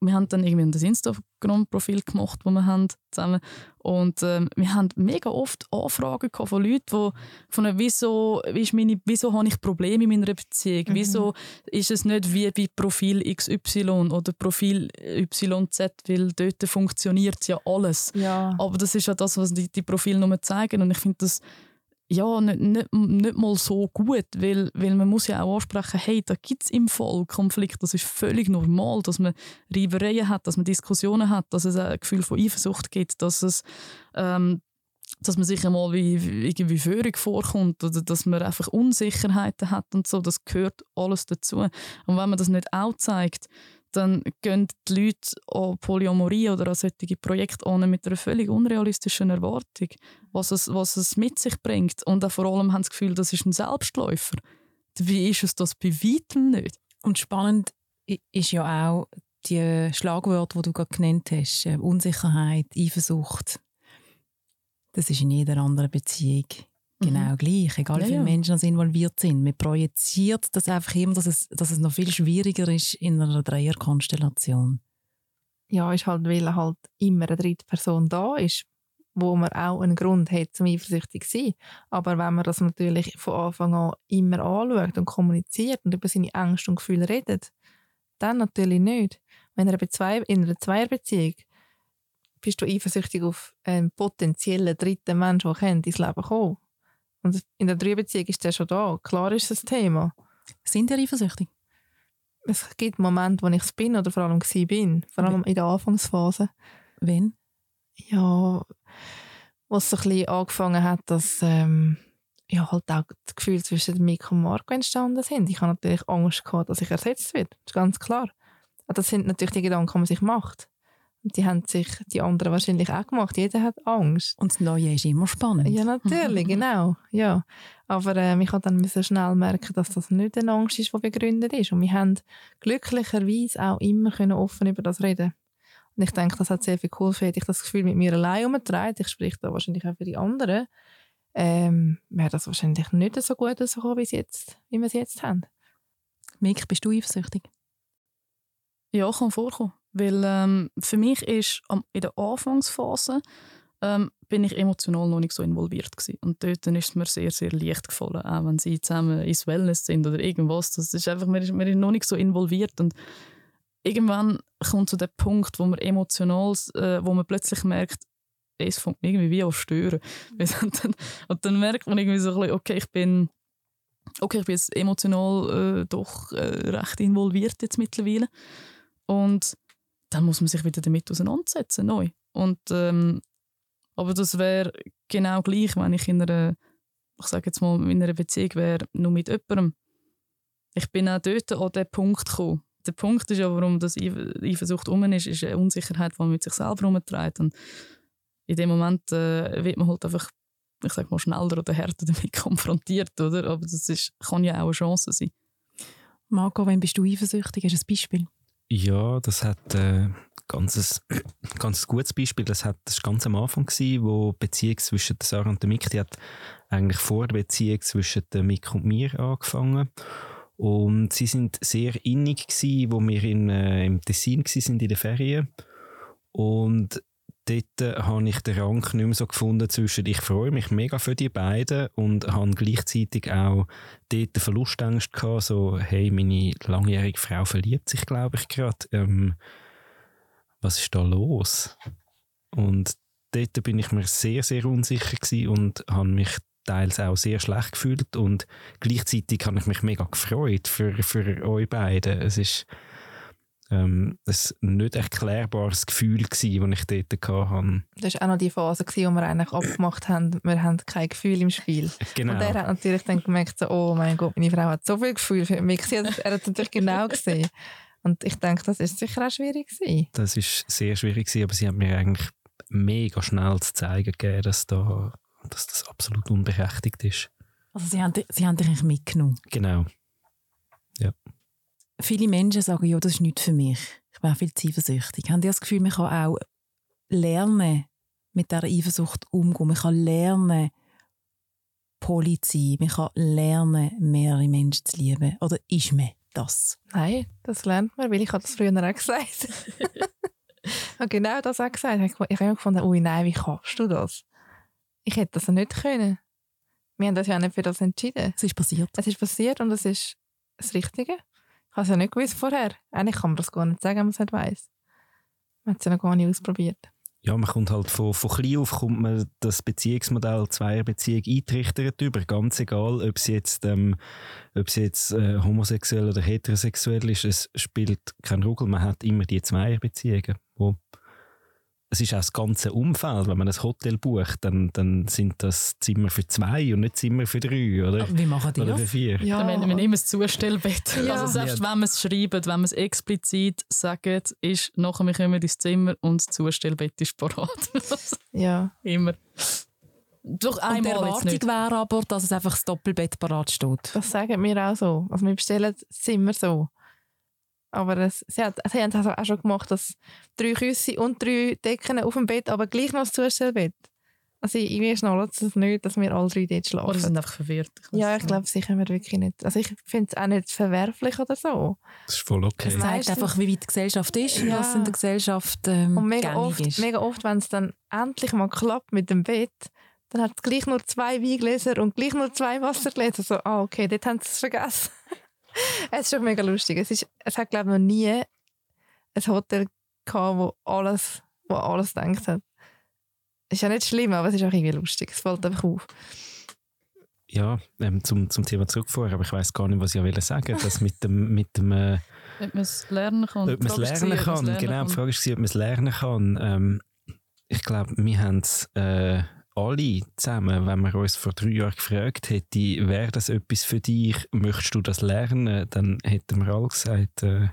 Wir haben dann irgendwie ein Instagram-Profil gemacht, das wir haben zusammen und ähm, wir haben mega oft Anfragen von Leuten, die von wieso, wie ist meine, wieso habe ich Probleme in meiner Beziehung, mhm. wieso ist es nicht wie bei Profil XY oder Profil YZ, weil dort funktioniert ja alles. Ja. Aber das ist ja das, was die, die Profile nur zeigen und ich finde das ja, nicht, nicht, nicht mal so gut, weil, weil man muss ja auch ansprechen, hey, da gibt es im Fall Konflikt, das ist völlig normal, dass man Reibereien hat, dass man Diskussionen hat, dass es ein Gefühl von Eifersucht gibt, dass es ähm, dass man sich einmal wie, wie irgendwie Führung vorkommt oder dass man einfach Unsicherheiten hat und so, das gehört alles dazu. Und wenn man das nicht auch zeigt, dann gehen die Leute an Polyamorie oder an solche Projekte an mit einer völlig unrealistischen Erwartung, was es, was es mit sich bringt. Und auch vor allem haben sie das Gefühl, das ist ein Selbstläufer. Wie ist es das bei weitem nicht? Und spannend ist ja auch die Schlagwörter, die du gerade genannt hast. Äh, Unsicherheit, Eifersucht. Das ist in jeder anderen Beziehung Genau mhm. gleich, egal wie ja, viele Menschen involviert sind. Man projiziert das einfach immer, dass es, dass es noch viel schwieriger ist in einer Dreierkonstellation. Ja, ist halt, weil halt immer eine dritte Person da ist, wo man auch einen Grund hat, zum eifersüchtig zu sein. Aber wenn man das natürlich von Anfang an immer anschaut und kommuniziert und über seine Ängste und Gefühle redet, dann natürlich nicht. Wenn er in einer Zweierbeziehung bist du eifersüchtig auf einen potenziellen dritten Menschen, der ins Leben kommt und in der Dreierbeziehung ist der schon da. Klar ist das Thema. Sind ihr eifersüchtig? Es gibt Momente, wo ich es bin oder vor allem war. bin. Vor allem in der Anfangsphase. Wann? Ja, was so ein bisschen angefangen hat, dass ähm, ja, halt auch das Gefühl zwischen Mick und Marco entstanden sind. Ich habe natürlich Angst gehabt, dass ich ersetzt werde. Das ist ganz klar. Das sind natürlich die Gedanken, die man sich macht. Die haben sich die anderen wahrscheinlich auch gemacht. Jeder hat Angst. Und das Neue ist immer spannend. Ja, natürlich, genau. Ja. Aber äh, ich dann so schnell merken, dass das nicht eine Angst ist, die begründet ist. Und wir haben glücklicherweise auch immer können offen über das reden Und ich denke, das hat sehr viel geholfen. Hätte ich das Gefühl mit mir allein umgetragen, ich spreche da wahrscheinlich auch für die anderen, ähm, wäre das wahrscheinlich nicht so gut so gekommen, wie, jetzt, wie wir es jetzt haben. Mick, bist du eifersüchtig? Ja, kann vorkommen. Weil ähm, für mich ist in der Anfangsphase ähm, bin ich emotional noch nicht so involviert gewesen. Und dort ist es mir sehr, sehr leicht gefallen, auch wenn sie zusammen ins Wellness sind oder irgendwas. Das ist einfach, man ist, man ist noch nicht so involviert und irgendwann kommt zu so der Punkt, wo man emotional, äh, wo man plötzlich merkt, es fängt irgendwie wie an stören. und, dann, und dann merkt man irgendwie so ein bisschen, okay, ich bin okay, ich bin jetzt emotional äh, doch äh, recht involviert jetzt mittlerweile. Und dann muss man sich wieder damit auseinandersetzen, neu. Und, ähm, aber das wäre genau gleich, wenn ich in einer, ich sage jetzt mal, in einer Beziehung wäre, nur mit jemandem. Ich bin auch dort an den Punkt gekommen. Der Punkt ist ja, warum das Eifersucht um ist, ist eine Unsicherheit, die man mit sich selber herumträgt. Und in dem Moment äh, wird man halt einfach, ich sage mal, schneller oder härter damit konfrontiert, oder? Aber das ist, kann ja auch eine Chance sein. Marco, wenn bist du eifersüchtig? Hast du ein Beispiel? Ja, das hat äh, ganzes, ganz gutes Beispiel. Das hat das ganz am Anfang gewesen, wo die Beziehung zwischen Sarah und der Mick, die hat eigentlich vor der Beziehung zwischen der Mick und mir angefangen. Und sie sind sehr innig gewesen, wo wir in, äh, im Tessin sind in den Ferien. Und dort äh, habe ich den Rang nicht mehr so gefunden zwischen ich freue mich mega für die beiden und habe gleichzeitig auch dort Verlustängst gehabt, so hey, meine langjährige Frau verliebt sich, glaube ich, gerade. Ähm, was ist da los? Und dort bin ich mir sehr, sehr unsicher gewesen und habe mich teils auch sehr schlecht gefühlt und gleichzeitig habe ich mich mega gefreut für, für euch beide. Es ist ähm, ein nicht erklärbares Gefühl gewesen, das ich dort hatte. Das war auch noch die Phase, gewesen, wo wir eigentlich abgemacht haben, wir haben kein Gefühl im Spiel. Genau. Und er hat natürlich dann gemerkt, so, oh mein Gott, meine Frau hat so viel Gefühl für mich. Er hat es natürlich genau gesehen. Und ich denke, das ist sicher auch schwierig gewesen. Das ist sehr schwierig gewesen, aber sie hat mir eigentlich mega schnell zu zeigen gegeben, dass, da, dass das absolut unberechtigt ist. Also sie haben, sie haben dich eigentlich mitgenommen? Genau. Viele Menschen sagen, ja, das ist nicht für mich. Ich bin auch viel zu eifersüchtig. Haben die das Gefühl, man kann auch lernen, mit dieser Eifersucht umzugehen? Man kann lernen, Poli zu sein. Man kann lernen, mehrere Menschen zu lieben. Oder ist man das? Nein, das lernt man, weil ich habe das früher auch gesagt. habe genau das auch gesagt. Ich habe immer gefunden, ui nein, wie kannst du das? Ich hätte das nicht können. Wir haben das ja nicht für das entschieden. Es ist passiert. Es ist passiert und es ist das Richtige. Ich habe es ja nicht gewusst vorher. Eigentlich kann man das gar nicht sagen, wenn man es nicht weiss. Man hat es ja noch gar nicht ausprobiert. Ja, man kommt halt von, von klein auf kommt man das Beziehungsmodell Zweierbeziehung eintrichtert über, ganz egal, ob sie jetzt, ähm, ob sie jetzt äh, homosexuell oder heterosexuell ist, es spielt keine Rolle, man hat immer die Zweierbeziehungen, wo es ist auch das ganze Umfeld. Wenn man ein Hotel bucht, dann, dann sind das Zimmer für zwei und nicht Zimmer für drei, oder? Wie machen die Oder das? für vier. Ja. Wir, wir nehmen das Zustellbett. Ja. Also selbst Ja. wenn wir es schreiben, wenn wir es explizit sagen, ist nachher wir kommen ins Zimmer und das Zustellbett ist parat. Ja. Immer. Doch Und die einmal Erwartung wäre aber, dass es einfach das Doppelbett parat steht. Das sagen wir auch so. Also wir bestellen es immer so. Aber es, sie, hat, sie haben es auch schon gemacht, dass drei Küsse und drei Decken auf dem Bett, aber gleich noch das Zustellbett. Also ich, wir schnallen es nicht, dass wir alle drei dort Oder sie schlafen. sind einfach verwirrt. weiß ja, nicht. ich glaube, sie können wirklich nicht. Also ich finde es auch nicht verwerflich oder so. Das ist voll okay. Es zeigt einfach, wie weit die Gesellschaft ist und Ja. was in der Gesellschaft ähm, Und mega gängig oft, ist. mega oft, wenn es dann endlich mal klappt mit dem Bett, dann hat es gleich nur zwei Weingläser und gleich nur zwei Wassergläser. So, ah, okay, dort haben sie es vergessen. es ist schon mega lustig. Es, ist, es hat, glaube ich, noch nie ein Hotel gehabt, wo alles, wo alles gedacht hat. Ist ja nicht schlimm, aber es ist auch irgendwie lustig. Es fällt einfach auf. Ja, ähm, zum, zum Thema zurückfahren, aber ich weiß gar nicht, was ich will sagen. Das mit dem, mit dem äh, Ob man es lernen kann. ob man es Die Frage ist lernen kann. man es Genau, lernen die Frage war, ob man es lernen kann. Ähm, ich glaube, wir haben es äh, alle zusammen, wenn man uns vor drei Jahren gefragt hätte, wäre das etwas für dich, möchtest du das lernen, dann hätten wir alle gesagt, äh,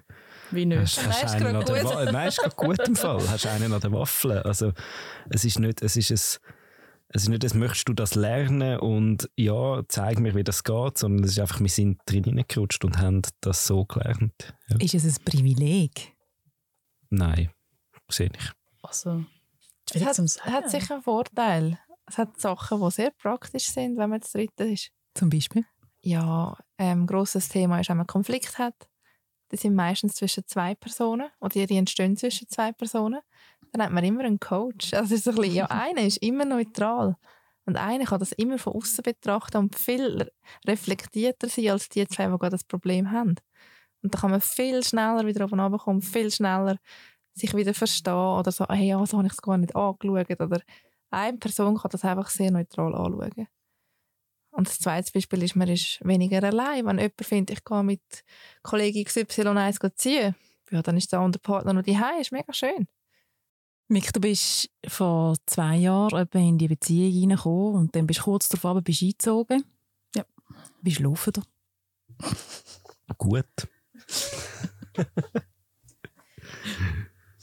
Wie nicht. hast, hast ist einen gerade an der Nein, ist gerade gut im Fall. Hast einen an der Waffel. Also, es ist nicht, es ist ein, es ist nicht, das möchtest du das lernen und ja, zeig mir, wie das geht, sondern es ist einfach, wir sind drin hineingerutscht und haben das so gelernt. Ja. Ist es ein Privileg? Nein, sehe ich. Also, Es schwierig hat, hat sicher einen Vorteil. Es hat Sachen, die sehr praktisch sind, wenn man das dritte ist. Zum Beispiel? Ja, ein grosses Thema ist, wenn man Konflikt hat. Die sind meistens zwischen zwei Personen oder die entstehen zwischen zwei Personen. Dann hat man immer einen Coach. Also ist so ein bisschen, ja, einer ist immer neutral. Und einer kann das immer von außen betrachten und viel reflektierter sein als die zwei, die gerade das Problem haben. Und da kann man viel schneller wieder oben runterkommen, viel schneller sich wieder verstehen oder so, hey, ja, so habe ich es gar nicht angeschaut. Oder eine Person kann das einfach sehr neutral anschauen. Und das zweite Beispiel ist, man ist weniger allein. Wenn jemand findet, ich gehe mit Kollegin XY1 ziehen, ja, dann ist der andere Partner noch daheim. Ist mega schön. Mick, du bist vor zwei Jahren in die Beziehung reingekommen und dann bist du kurz darauf bist du eingezogen. Ja. Wie schlafen da? Gut.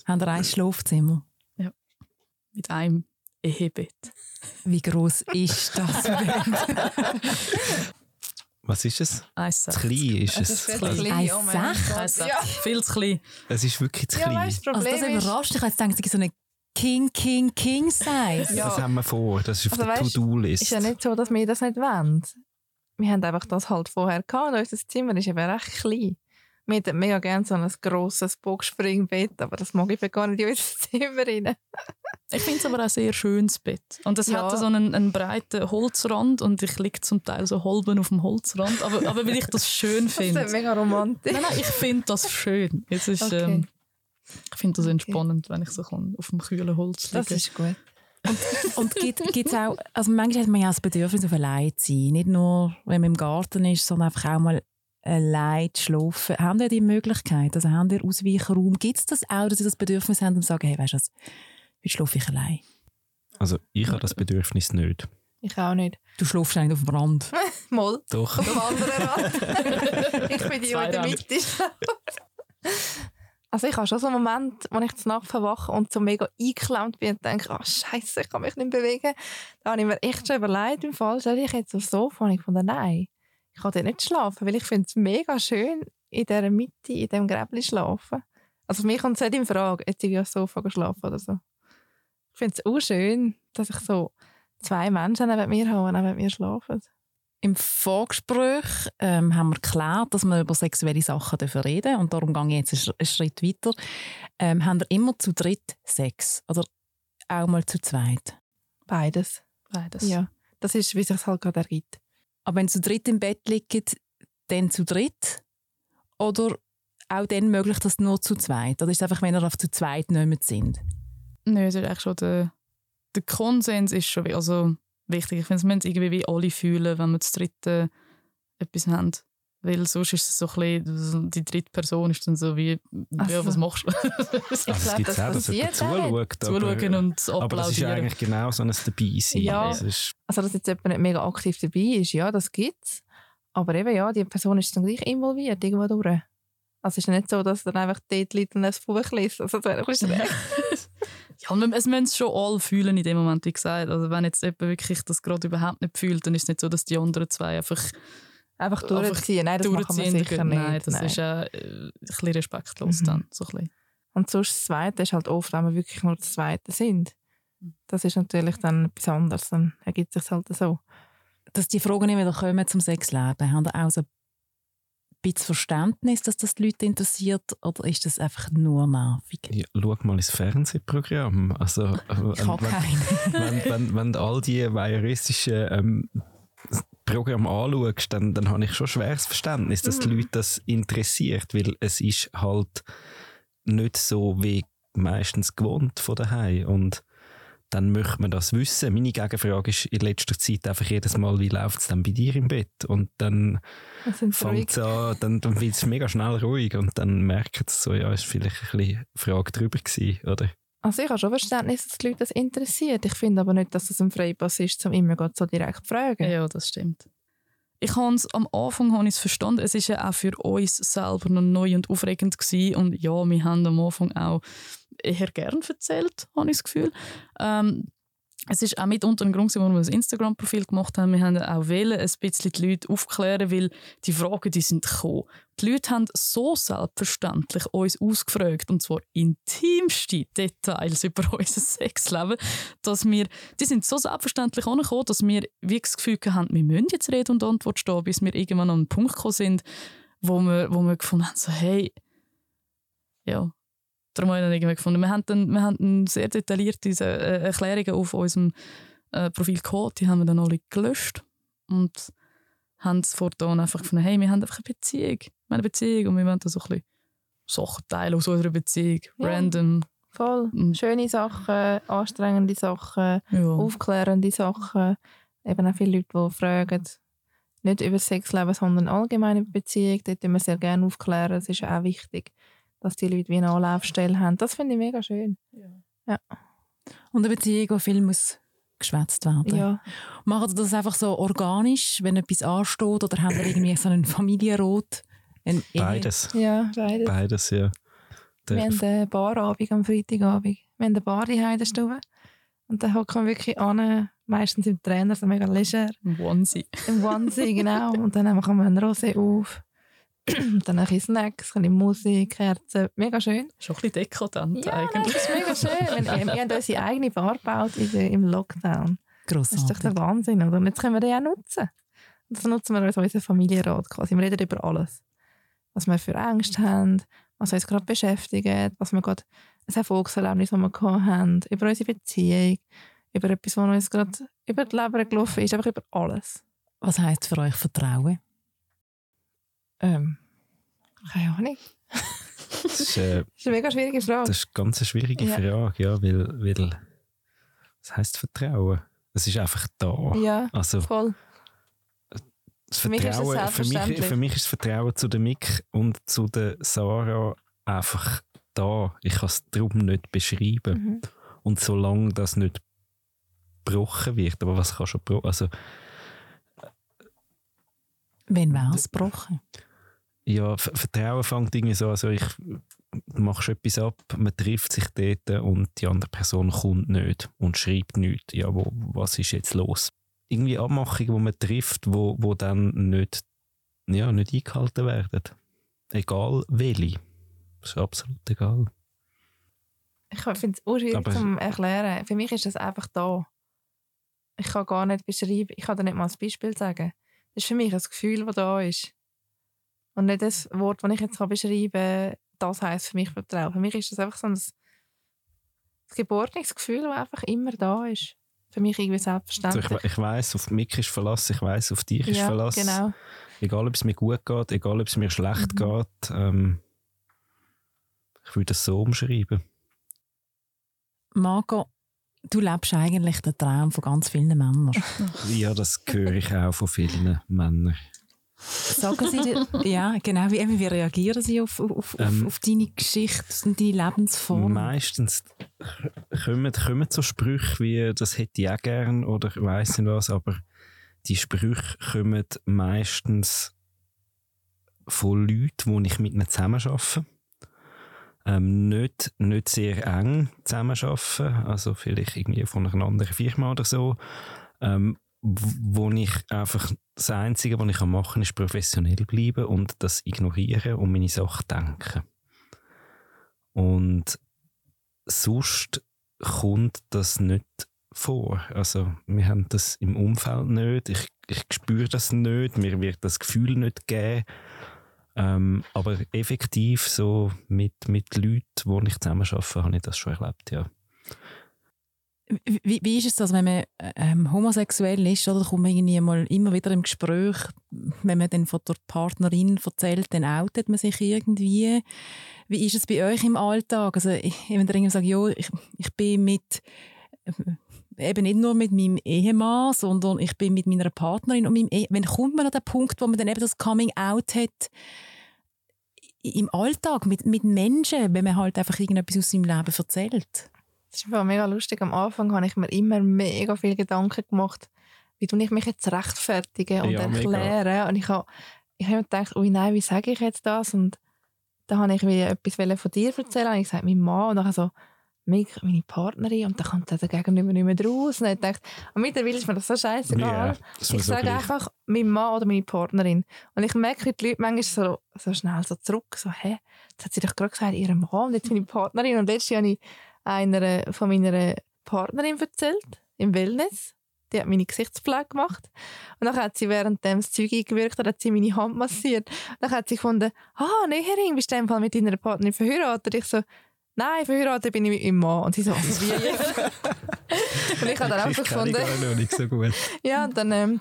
Haben ihr ein Schlafzimmer? Mit einem Ehebett. Wie groß ist das Bett? Was ist es? Eins Zu klein ist es. viel Also, klein. Ein Oh mein Sech? Gott. Eins Ja, Viel zu klein. es ist wirklich zu ja klein. weißt, das Also Problem das ist, überrascht dich. Jetzt denkst du, so eine King, King, King Size. Ja. Das haben wir vor. Das ist auf Also der To-Do-List. ist ja nicht so, dass wir das nicht wollen. Wir haben einfach das halt vorher gehabt. Unser Zimmer ist eben recht klein. Wir hätten mega gerne so ein grosses Boxspringbett, aber das mag ich gar nicht in unser Zimmer rein. Ich finde es aber auch ein sehr schönes Bett. Und es Ja. hat so einen, einen breiten Holzrand und ich liege zum Teil so halben auf dem Holzrand. Aber, aber weil ich das schön Das ist finde. mega romantisch. Nein, nein, ich finde das schön. Es ist, Okay. ähm, ich finde das entspannend, wenn ich so kann, auf dem kühlen Holz liegen Das ist gut. Und gibt es auch, also manchmal hat man ja das Bedürfnis, auf allein zu sein. Nicht nur, wenn man im Garten ist, sondern einfach auch mal allein zu schlafen. Haben ihr die Möglichkeit? Also haben ihr Ausweichraum? Gibt es das auch, dass ihr das Bedürfnis haben, zu sagen, hey, weißt du was, heute schlafe ich allein? Also ich habe das Bedürfnis nicht. Ich auch nicht. Du schläfst eigentlich auf dem Rand. Moll. Doch. Auf dem anderen Rand. ich bin die, die in der Mitte. Also ich habe schon so einen Moment, wo ich zur Nacht verwache und so mega eingeklemmt bin und denke, ah Scheiße, ich kann mich nicht bewegen. Da habe ich mir echt schon überlegt, im Fall stelle ich jetzt aufs Sofa und ich fand, nein, ich kann dort nicht schlafen, weil ich finde es mega schön, in dieser Mitte, in diesem Gräbli schlafen. Also für mich kommt es nicht in Frage, jetzt irgendwie aufs Sofa schlafen oder so. Ich finde es auch schön, dass ich so zwei Menschen neben mir habe, neben mir schlafen. Im Vorgespräch ähm, haben wir geklärt, dass wir über sexuelle Sachen reden dürfen und darum gehe ich jetzt einen Schritt weiter. Ähm, haben wir immer zu dritt Sex oder auch mal zu zweit? Beides. Beides. Ja. Das ist, wie sich es halt gerade ergibt. Aber wenn zu dritt im Bett liegt, dann zu dritt? Oder auch dann möglich, dass nur zu zweit? Oder ist es einfach, wenn ihr auf zu zweit nicht mehr sind? Nein, es ist eigentlich schon der, der Konsens ist schon also wichtig. Ich finde, es müssen irgendwie wie alle fühlen, wenn wir das dritte etwas haben. Weil sonst ist es so ein bisschen, die dritte Person ist dann so wie, Ach ja, was machst du? Also es glaub, gibt das auch, dass jemand passiert zuschaut. Zuschauen aber, und aber das ist ja applaudieren. eigentlich genau so ein Dabeisein. Ja. Es Also, dass jetzt jemand nicht mega aktiv dabei ist, ja, das gibt's. Aber eben, ja, die Person ist dann gleich involviert, irgendwo durch. Also, es ist nicht so, dass dann einfach dort liegt und ein Buch liest. Also, das wäre ein bisschen schräg. Ja, und es müssen es schon alle fühlen in dem Moment, wie gesagt. Also wenn jetzt jemand wirklich das gerade überhaupt nicht fühlt, dann ist es nicht so, dass die anderen zwei einfach Einfach durchziehen. Nein, das machen wir sicher nicht. Nein, das Nein. ist äh, ein bisschen respektlos Mhm. dann. So ein bisschen. Und sonst das Zweite ist halt oft, wenn wir wirklich nur das Zweite sind. Das ist natürlich dann etwas anderes. Dann ergibt es sich halt so. Dass die Fragen nicht wieder kommen zum Sexleben, haben ihr auch so ein bisschen Verständnis, dass das die Leute interessiert? Oder ist das einfach nur nervig? ja, schau mal ins Fernsehprogramm. Also, äh, Ich habe wenn, keinen. wenn, wenn, wenn du all die voyeuristischen ähm, Programme anschaust, dann, dann habe ich schon schweres Verständnis, dass die Leute das interessiert, weil es ist halt nicht so wie meistens gewohnt von daheim und dann möchte man das wissen. Meine Gegenfrage ist in letzter Zeit einfach jedes Mal, wie läuft es dann bei dir im Bett? Und dann Das fängt es an, dann, dann wird es mega schnell ruhig und dann merkt es so, ja, ist vielleicht ein bisschen Frage drüber gewesen, oder? Also ich habe schon Verständnis, dass die Leute das interessiert. Ich finde aber nicht, dass es ein Freipass ist, um immer so direkt zu fragen. Ja, das stimmt. Ich habe es am Anfang habe verstanden. Es ist ja auch für uns selber noch neu und aufregend gewesen. und ja, wir haben am Anfang auch eher gern erzählt, habe ich das Gefühl. Ähm, es ist auch mitunter ein Grund, warum wir ein Instagram-Profil gemacht haben. Wir haben auch wählen, ein bisschen die Leute aufklären, weil die Fragen, die sind gekommen. Die Leute haben so selbstverständlich uns ausgefragt, und zwar intimste Details über unser Sexleben, dass wir, die sind so selbstverständlich angekommen, dass wir wie das Gefühl haben, wir müssen jetzt Rede und Antwort stehen, bis wir irgendwann an einen Punkt gekommen sind, wo wir, wo wir gefunden haben, so, hey, ja, darum habe ich dann irgendwie gefunden, wir haben dann, wir haben dann sehr detaillierte äh, Erklärungen auf unserem äh, Profil gehabt, die haben wir dann alle gelöscht und haben es fortan einfach gefunden, hey, wir haben einfach eine Beziehung, wir haben eine Beziehung und wir wollen da so ein bisschen Sachen teilen aus unserer Beziehung, Ja. random. Voll. Mhm. Schöne Sachen, anstrengende Sachen, Ja. aufklärende Sachen. Eben auch viele Leute, die fragen, nicht über das Sexleben, sondern allgemein über Beziehung. Dort tun wir sehr gerne aufklären. Es ist auch wichtig, dass die Leute wie eine Anlaufstelle haben. Das finde ich mega schön. Und eine Beziehung, wo viel muss geschwätzt werden. Ja. Machen Sie das einfach so organisch, wenn etwas ansteht? Oder haben Sie irgendwie so einen Familienrat? Ein Beides. Ja, beides. Beides, ja. Der- Wir haben einen Barabend am Freitagabend. Wir haben eine Bar in der Stube. Und dann hocken wir wirklich an, meistens im Trainer, so mega leger. Onesie. Im Onesie, genau. Und dann machen wir einen Rosé auf. Dann ein bisschen Snacks, ein bisschen Musik, Kerzen. Mega schön. Schon ein bisschen dekadent Ja, eigentlich. das ist mega schön. Wir, wir haben unsere eigene Bar gebaut im Lockdown. Das ist doch der Grossartig. Wahnsinn, oder? Und jetzt können wir den auch nutzen. Und das nutzen wir als unseren Familienrat quasi. Wir reden über alles. Was wir für Ängste haben, was uns gerade beschäftigt, was wir gerade ein Erfolgserlebnis, das wir gehabt haben, über unsere Beziehung, über etwas, was uns gerade über die Leber gelaufen ist, einfach über alles. Was heisst für euch Vertrauen? Ähm, keine Ahnung. Das ist, äh, Das ist eine mega schwierige Frage. das ist eine ganz schwierige Ja. Frage, ja, weil, weil was heisst Vertrauen? Es ist einfach da. ja, Also voll. das Für mich ist es Vertrauen, für mich, für mich ist das Vertrauen zu der Mick und zu der Sarah einfach da. Ich kann es darum nicht beschreiben. Mhm. Und solange das nicht gebrochen wird, aber was kann schon gebrochen also Wenn wäre es gebrochen? Ja, Ver- Vertrauen fängt irgendwie so, also ich machst etwas ab, man trifft sich dort und die andere Person kommt nicht und schreibt nichts. Ja, wo, was ist jetzt los? Irgendwie Abmachungen, die man trifft, wo, wo dann nicht, ja, nicht eingehalten werden. Egal welche. Das ist absolut egal. Ich finde es auch schwierig Aber- zu erklären. Für mich ist das einfach da. Ich kann gar nicht beschreiben, ich kann dir nicht mal ein Beispiel sagen. Das ist für mich ein Gefühl, das da ist. Und nicht das Wort, das ich jetzt beschreiben kann, das heisst für mich Vertrauen. Für mich ist das einfach so ein, ein geborgenes Gefühl, das einfach immer da ist. Für mich irgendwie selbstverständlich. Also ich, ich weiss, auf mich ist Verlass, ich weiss, auf dich ist ja, Verlass. genau. Egal, ob es mir gut geht, egal, ob es mir schlecht Mhm. geht. Ähm, ich würde das so umschreiben. Marco, du lebst eigentlich den Traum von ganz vielen Männern. Ja, das höre ich auch von vielen Männern. Sagen sie dir, ja, genau, wie, eben, wie reagieren sie auf, auf, Ähm, auf, deine Geschichte und deine Lebensform? Meistens kommen, kommen so Sprüche wie, das hätte ich auch gern oder ich weiss nicht was, aber die Sprüche kommen meistens von Leuten, die ich mit ihnen zusammenarbeite. Ähm, nicht, nicht sehr eng zusammenarbeiten, also vielleicht irgendwie von einer anderen Firma oder so, ähm, wo ich einfach das Einzige, was ich machen kann, ist professionell bleiben und das ignorieren und meine Sachen denken. Und sonst kommt das nicht vor. Also wir haben das im Umfeld nicht, ich, ich spüre das nicht, mir wird das Gefühl nicht geben. Ähm, aber effektiv so mit, mit Leuten, die ich zusammen arbeite, habe ich das schon erlebt, ja. Wie, wie ist es das, wenn man ähm, homosexuell ist? Oder kommt man irgendwie mal immer wieder im Gespräch, wenn man dann von der Partnerin erzählt, dann outet man sich irgendwie. Wie ist es bei euch im Alltag? Also, wenn ihr irgendwie sagt, ja, ich, ich bin mit, äh, eben nicht nur mit meinem Ehemann, sondern ich bin mit meiner Partnerin und meinem Ehe Wenn kommt man an den Punkt, wo man dann eben das Coming-out hat, im Alltag, mit, mit Menschen, wenn man halt einfach irgendetwas aus seinem Leben erzählt? Das ist mega lustig. Am Anfang habe ich mir immer mega viel Gedanken gemacht, wie tue ich mich jetzt rechtfertigen und Ja, mega. erklären. Und ich habe, ich habe mir gedacht, ui nein, wie sage ich jetzt das? Und dann habe ich wie etwas von dir erzählen. Und ich gesagt, mein Mann. Und dann so, Mick, meine Partnerin. Und dann kommt der Gegenüber nicht mehr draus. Und ich dachte, und mittlerweile ist mir das so scheißegal. mir ich so sage gleich. einfach mein Mann oder meine Partnerin. Und ich merke, die Leute manchmal so, so schnell so zurück, so, hä, jetzt hat sie doch gerade gesagt, ihre Mann und jetzt meine Partnerin. Und letztes Jahr habe ich einer von meiner Partnerin erzählt, im Wellness. Die hat meine Gesichtspflege gemacht. Und dann hat sie während dem das Zeug eingewirkt, dann hat sie meine Hand massiert. Dann hat sie gefunden, ah, Näherin, bist du in dem Fall mit deiner Partnerin verheiratet? Ich so, nein, verheiratet bin ich mit meinem Mann. Und sie so, also wie jetzt? und ich habe dann einfach gefunden, gar noch nicht so gut. ja, und dann, ähm,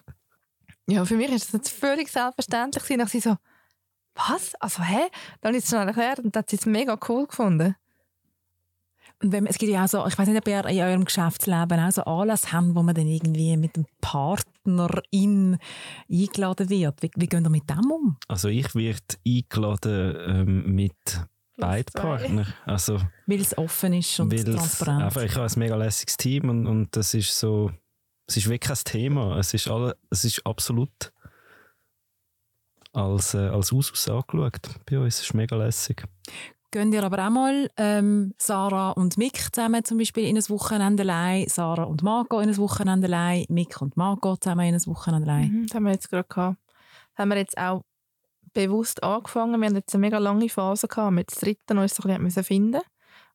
ja, für mich ist das jetzt völlig selbstverständlich. Und sie so, was? Also, hä? Dann ich es schnell erklärt und hat sie es mega cool gefunden. Und wenn, es gibt ja auch so, ich weiß nicht, ob ihr in eurem Geschäftsleben auch so Anlässe habt, wo man dann irgendwie mit dem Partnerin eingeladen wird. Wie, wie geht ihr mit dem um? Also ich werde eingeladen ähm, mit beiden zwei. Partnern. Also Weil es offen ist und transparent. Einfach, ich habe ein mega lässiges Team und, und das ist so, es ist wirklich kein Thema. Es ist, alle, es ist absolut als, äh, als Ausus angeschaut bei uns. Es ist mega lässig. Gehen ihr aber auch mal ähm, Sarah und Mick zusammen zum Beispiel in ein Wochenende allein, Sarah und Marco in ein Wochenende allein, Mick und Marco zusammen in ein Wochenende allein. Mhm, das haben wir jetzt gerade gehabt. Das haben wir jetzt auch bewusst angefangen. Wir haben jetzt eine mega lange Phase gehabt, mit dem dritten uns so ein bisschen finden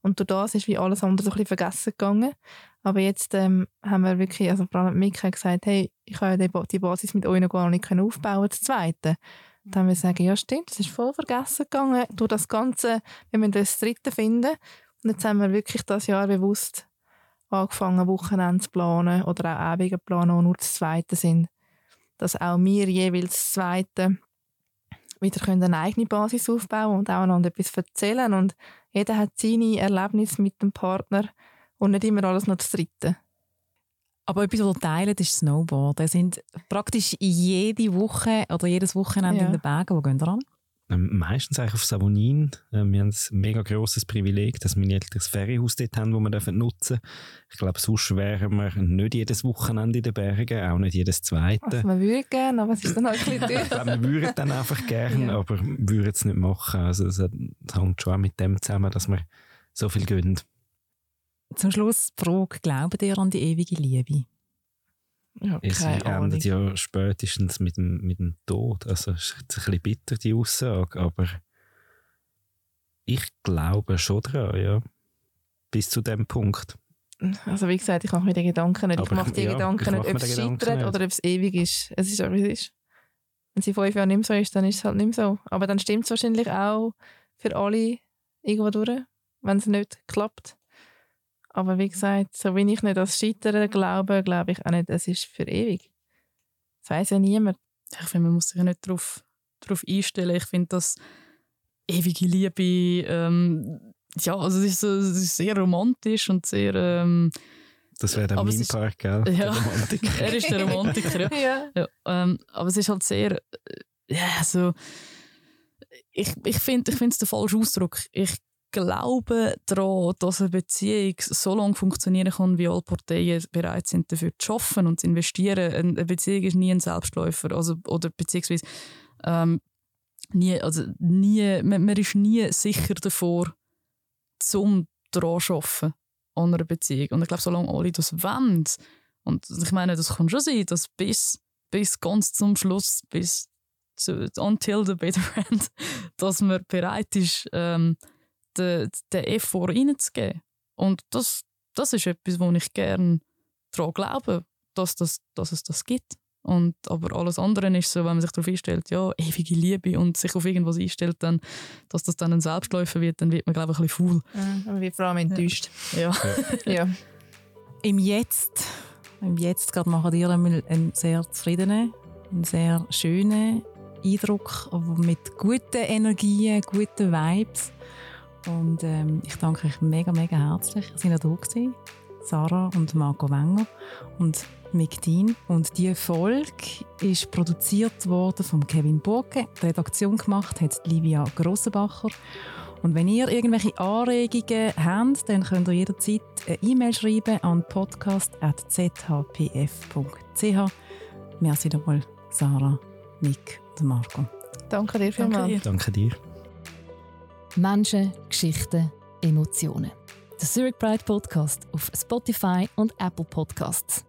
Und durch das ist wie alles andere so ein bisschen vergessen gegangen. Aber jetzt ähm, haben wir wirklich, also vor allem Mick hat gesagt, hey, ich kann ja die Ba- die Basis mit euch noch gar nicht aufbauen, das Zweite. Dann wir gesagt, ja stimmt, das ist voll vergessen gegangen. Durch das Ganze, wir müssen das Dritte finden. Und jetzt haben wir wirklich das Jahr bewusst angefangen, Wochenende zu planen oder auch Abende zu planen, die nur das Zweite sind. Dass auch wir jeweils das Zweite wieder können eine eigene Basis aufbauen und auch einander etwas erzählen. Und jeder hat seine Erlebnisse mit dem Partner und nicht immer alles nur das Dritte. Aber etwas, was ihr teilt, ist Snowboard. Ihr sind praktisch jede Woche oder jedes Wochenende Ja. in den Bergen. Wo gehen ihr an? Ähm, meistens eigentlich auf Savonin. Ähm, wir haben ein mega grosses Privileg, dass meine Eltern ein Ferienhaus dort haben, das wir dürfen nutzen Ich glaube, sonst wären wir nicht jedes Wochenende in den Bergen, auch nicht jedes zweite. Also man würde gerne, aber es ist dann halt ein bisschen Ich teuer. glaube, wir würden dann einfach gerne, Ja. aber würden es nicht machen. Also es hängt schon auch mit dem zusammen, dass wir so viel gönnen. Zum Schluss die Frage, glaubt ihr an die ewige Liebe? Ja, Ahnung. endet ja spätestens mit dem, mit dem Tod. Also es ist jetzt ein bisschen bitter, die Aussage, aber ich glaube schon daran, ja. Bis zu dem Punkt. Also wie gesagt, ich mache mir die Gedanken nicht. ich Aber mache die ja, Gedanken ich nicht, ob es scheitert nicht. oder ob es ewig ist. Es ist, aber es ist. Wenn sie fünf Jahre nicht mehr so ist, dann ist es halt nicht mehr so. Aber dann stimmt es wahrscheinlich auch für alle irgendwo durch, wenn es nicht klappt. Aber wie gesagt, so wie ich nicht das Scheitern glaube, glaube ich auch nicht, es ist für ewig. Das weiß ja niemand. Ich finde, man muss sich ja nicht darauf, darauf einstellen. Ich finde, dass ewige Liebe, ähm, ja, also es ist, so, es ist sehr romantisch und sehr... Ähm, das wäre Aber mein ist- Part, gell? Ja. Der Romantiker. er ist der Romantiker, ja. ja. Ja, ähm, aber es ist halt sehr, äh, ja, so, ich, ich finde ich es der falsche Ausdruck. Ich glaube daran, dass eine Beziehung so lange funktionieren kann, wie alle Parteien bereit sind, dafür zu arbeiten und zu investieren. Eine Beziehung ist nie ein Selbstläufer. Also, oder beziehungsweise ähm, nie, also nie, man, man ist nie sicher davor, zum daran zu arbeiten an einer Beziehung. Und ich glaube, solange alle das wollen, und ich meine, das kann schon sein, dass bis, bis ganz zum Schluss, bis zu, until the bitter end, dass man bereit ist, ähm, den, den Effort reinzugeben. Und das, das ist etwas, wo ich gerne daran glaube, dass, das, dass es das gibt. Und, aber alles andere ist so, wenn man sich darauf einstellt, ja, ewige Liebe und sich auf irgendwas einstellt, dann, dass das dann ein Selbstläufer wird, dann wird man, glaube ich, ein bisschen faul. Mhm, Aber wir vor allem enttäuscht. Ja. Ja. Im Jetzt, im Jetzt gerade machen einmal einen sehr zufriedenen, einen sehr schönen Eindruck aber mit guten Energien, guten Vibes. Und ähm, ich danke euch mega, mega herzlich. Ihr seid da gewesen, Sarah und Marco Wenger und Mick Dean. Und die Folge ist produziert worden von Kevin Burke. Die Redaktion gemacht hat Livia Grossenbacher. Und wenn ihr irgendwelche Anregungen habt, dann könnt ihr jederzeit eine E-Mail schreiben an podcast.zhpf.ch. Merci nochmal, Sarah, Mick und Marco. Danke dir vielmals. dir. Danke dir. Menschen, Geschichten, Emotionen. Der Zurich Pride Podcast auf Spotify und Apple Podcasts.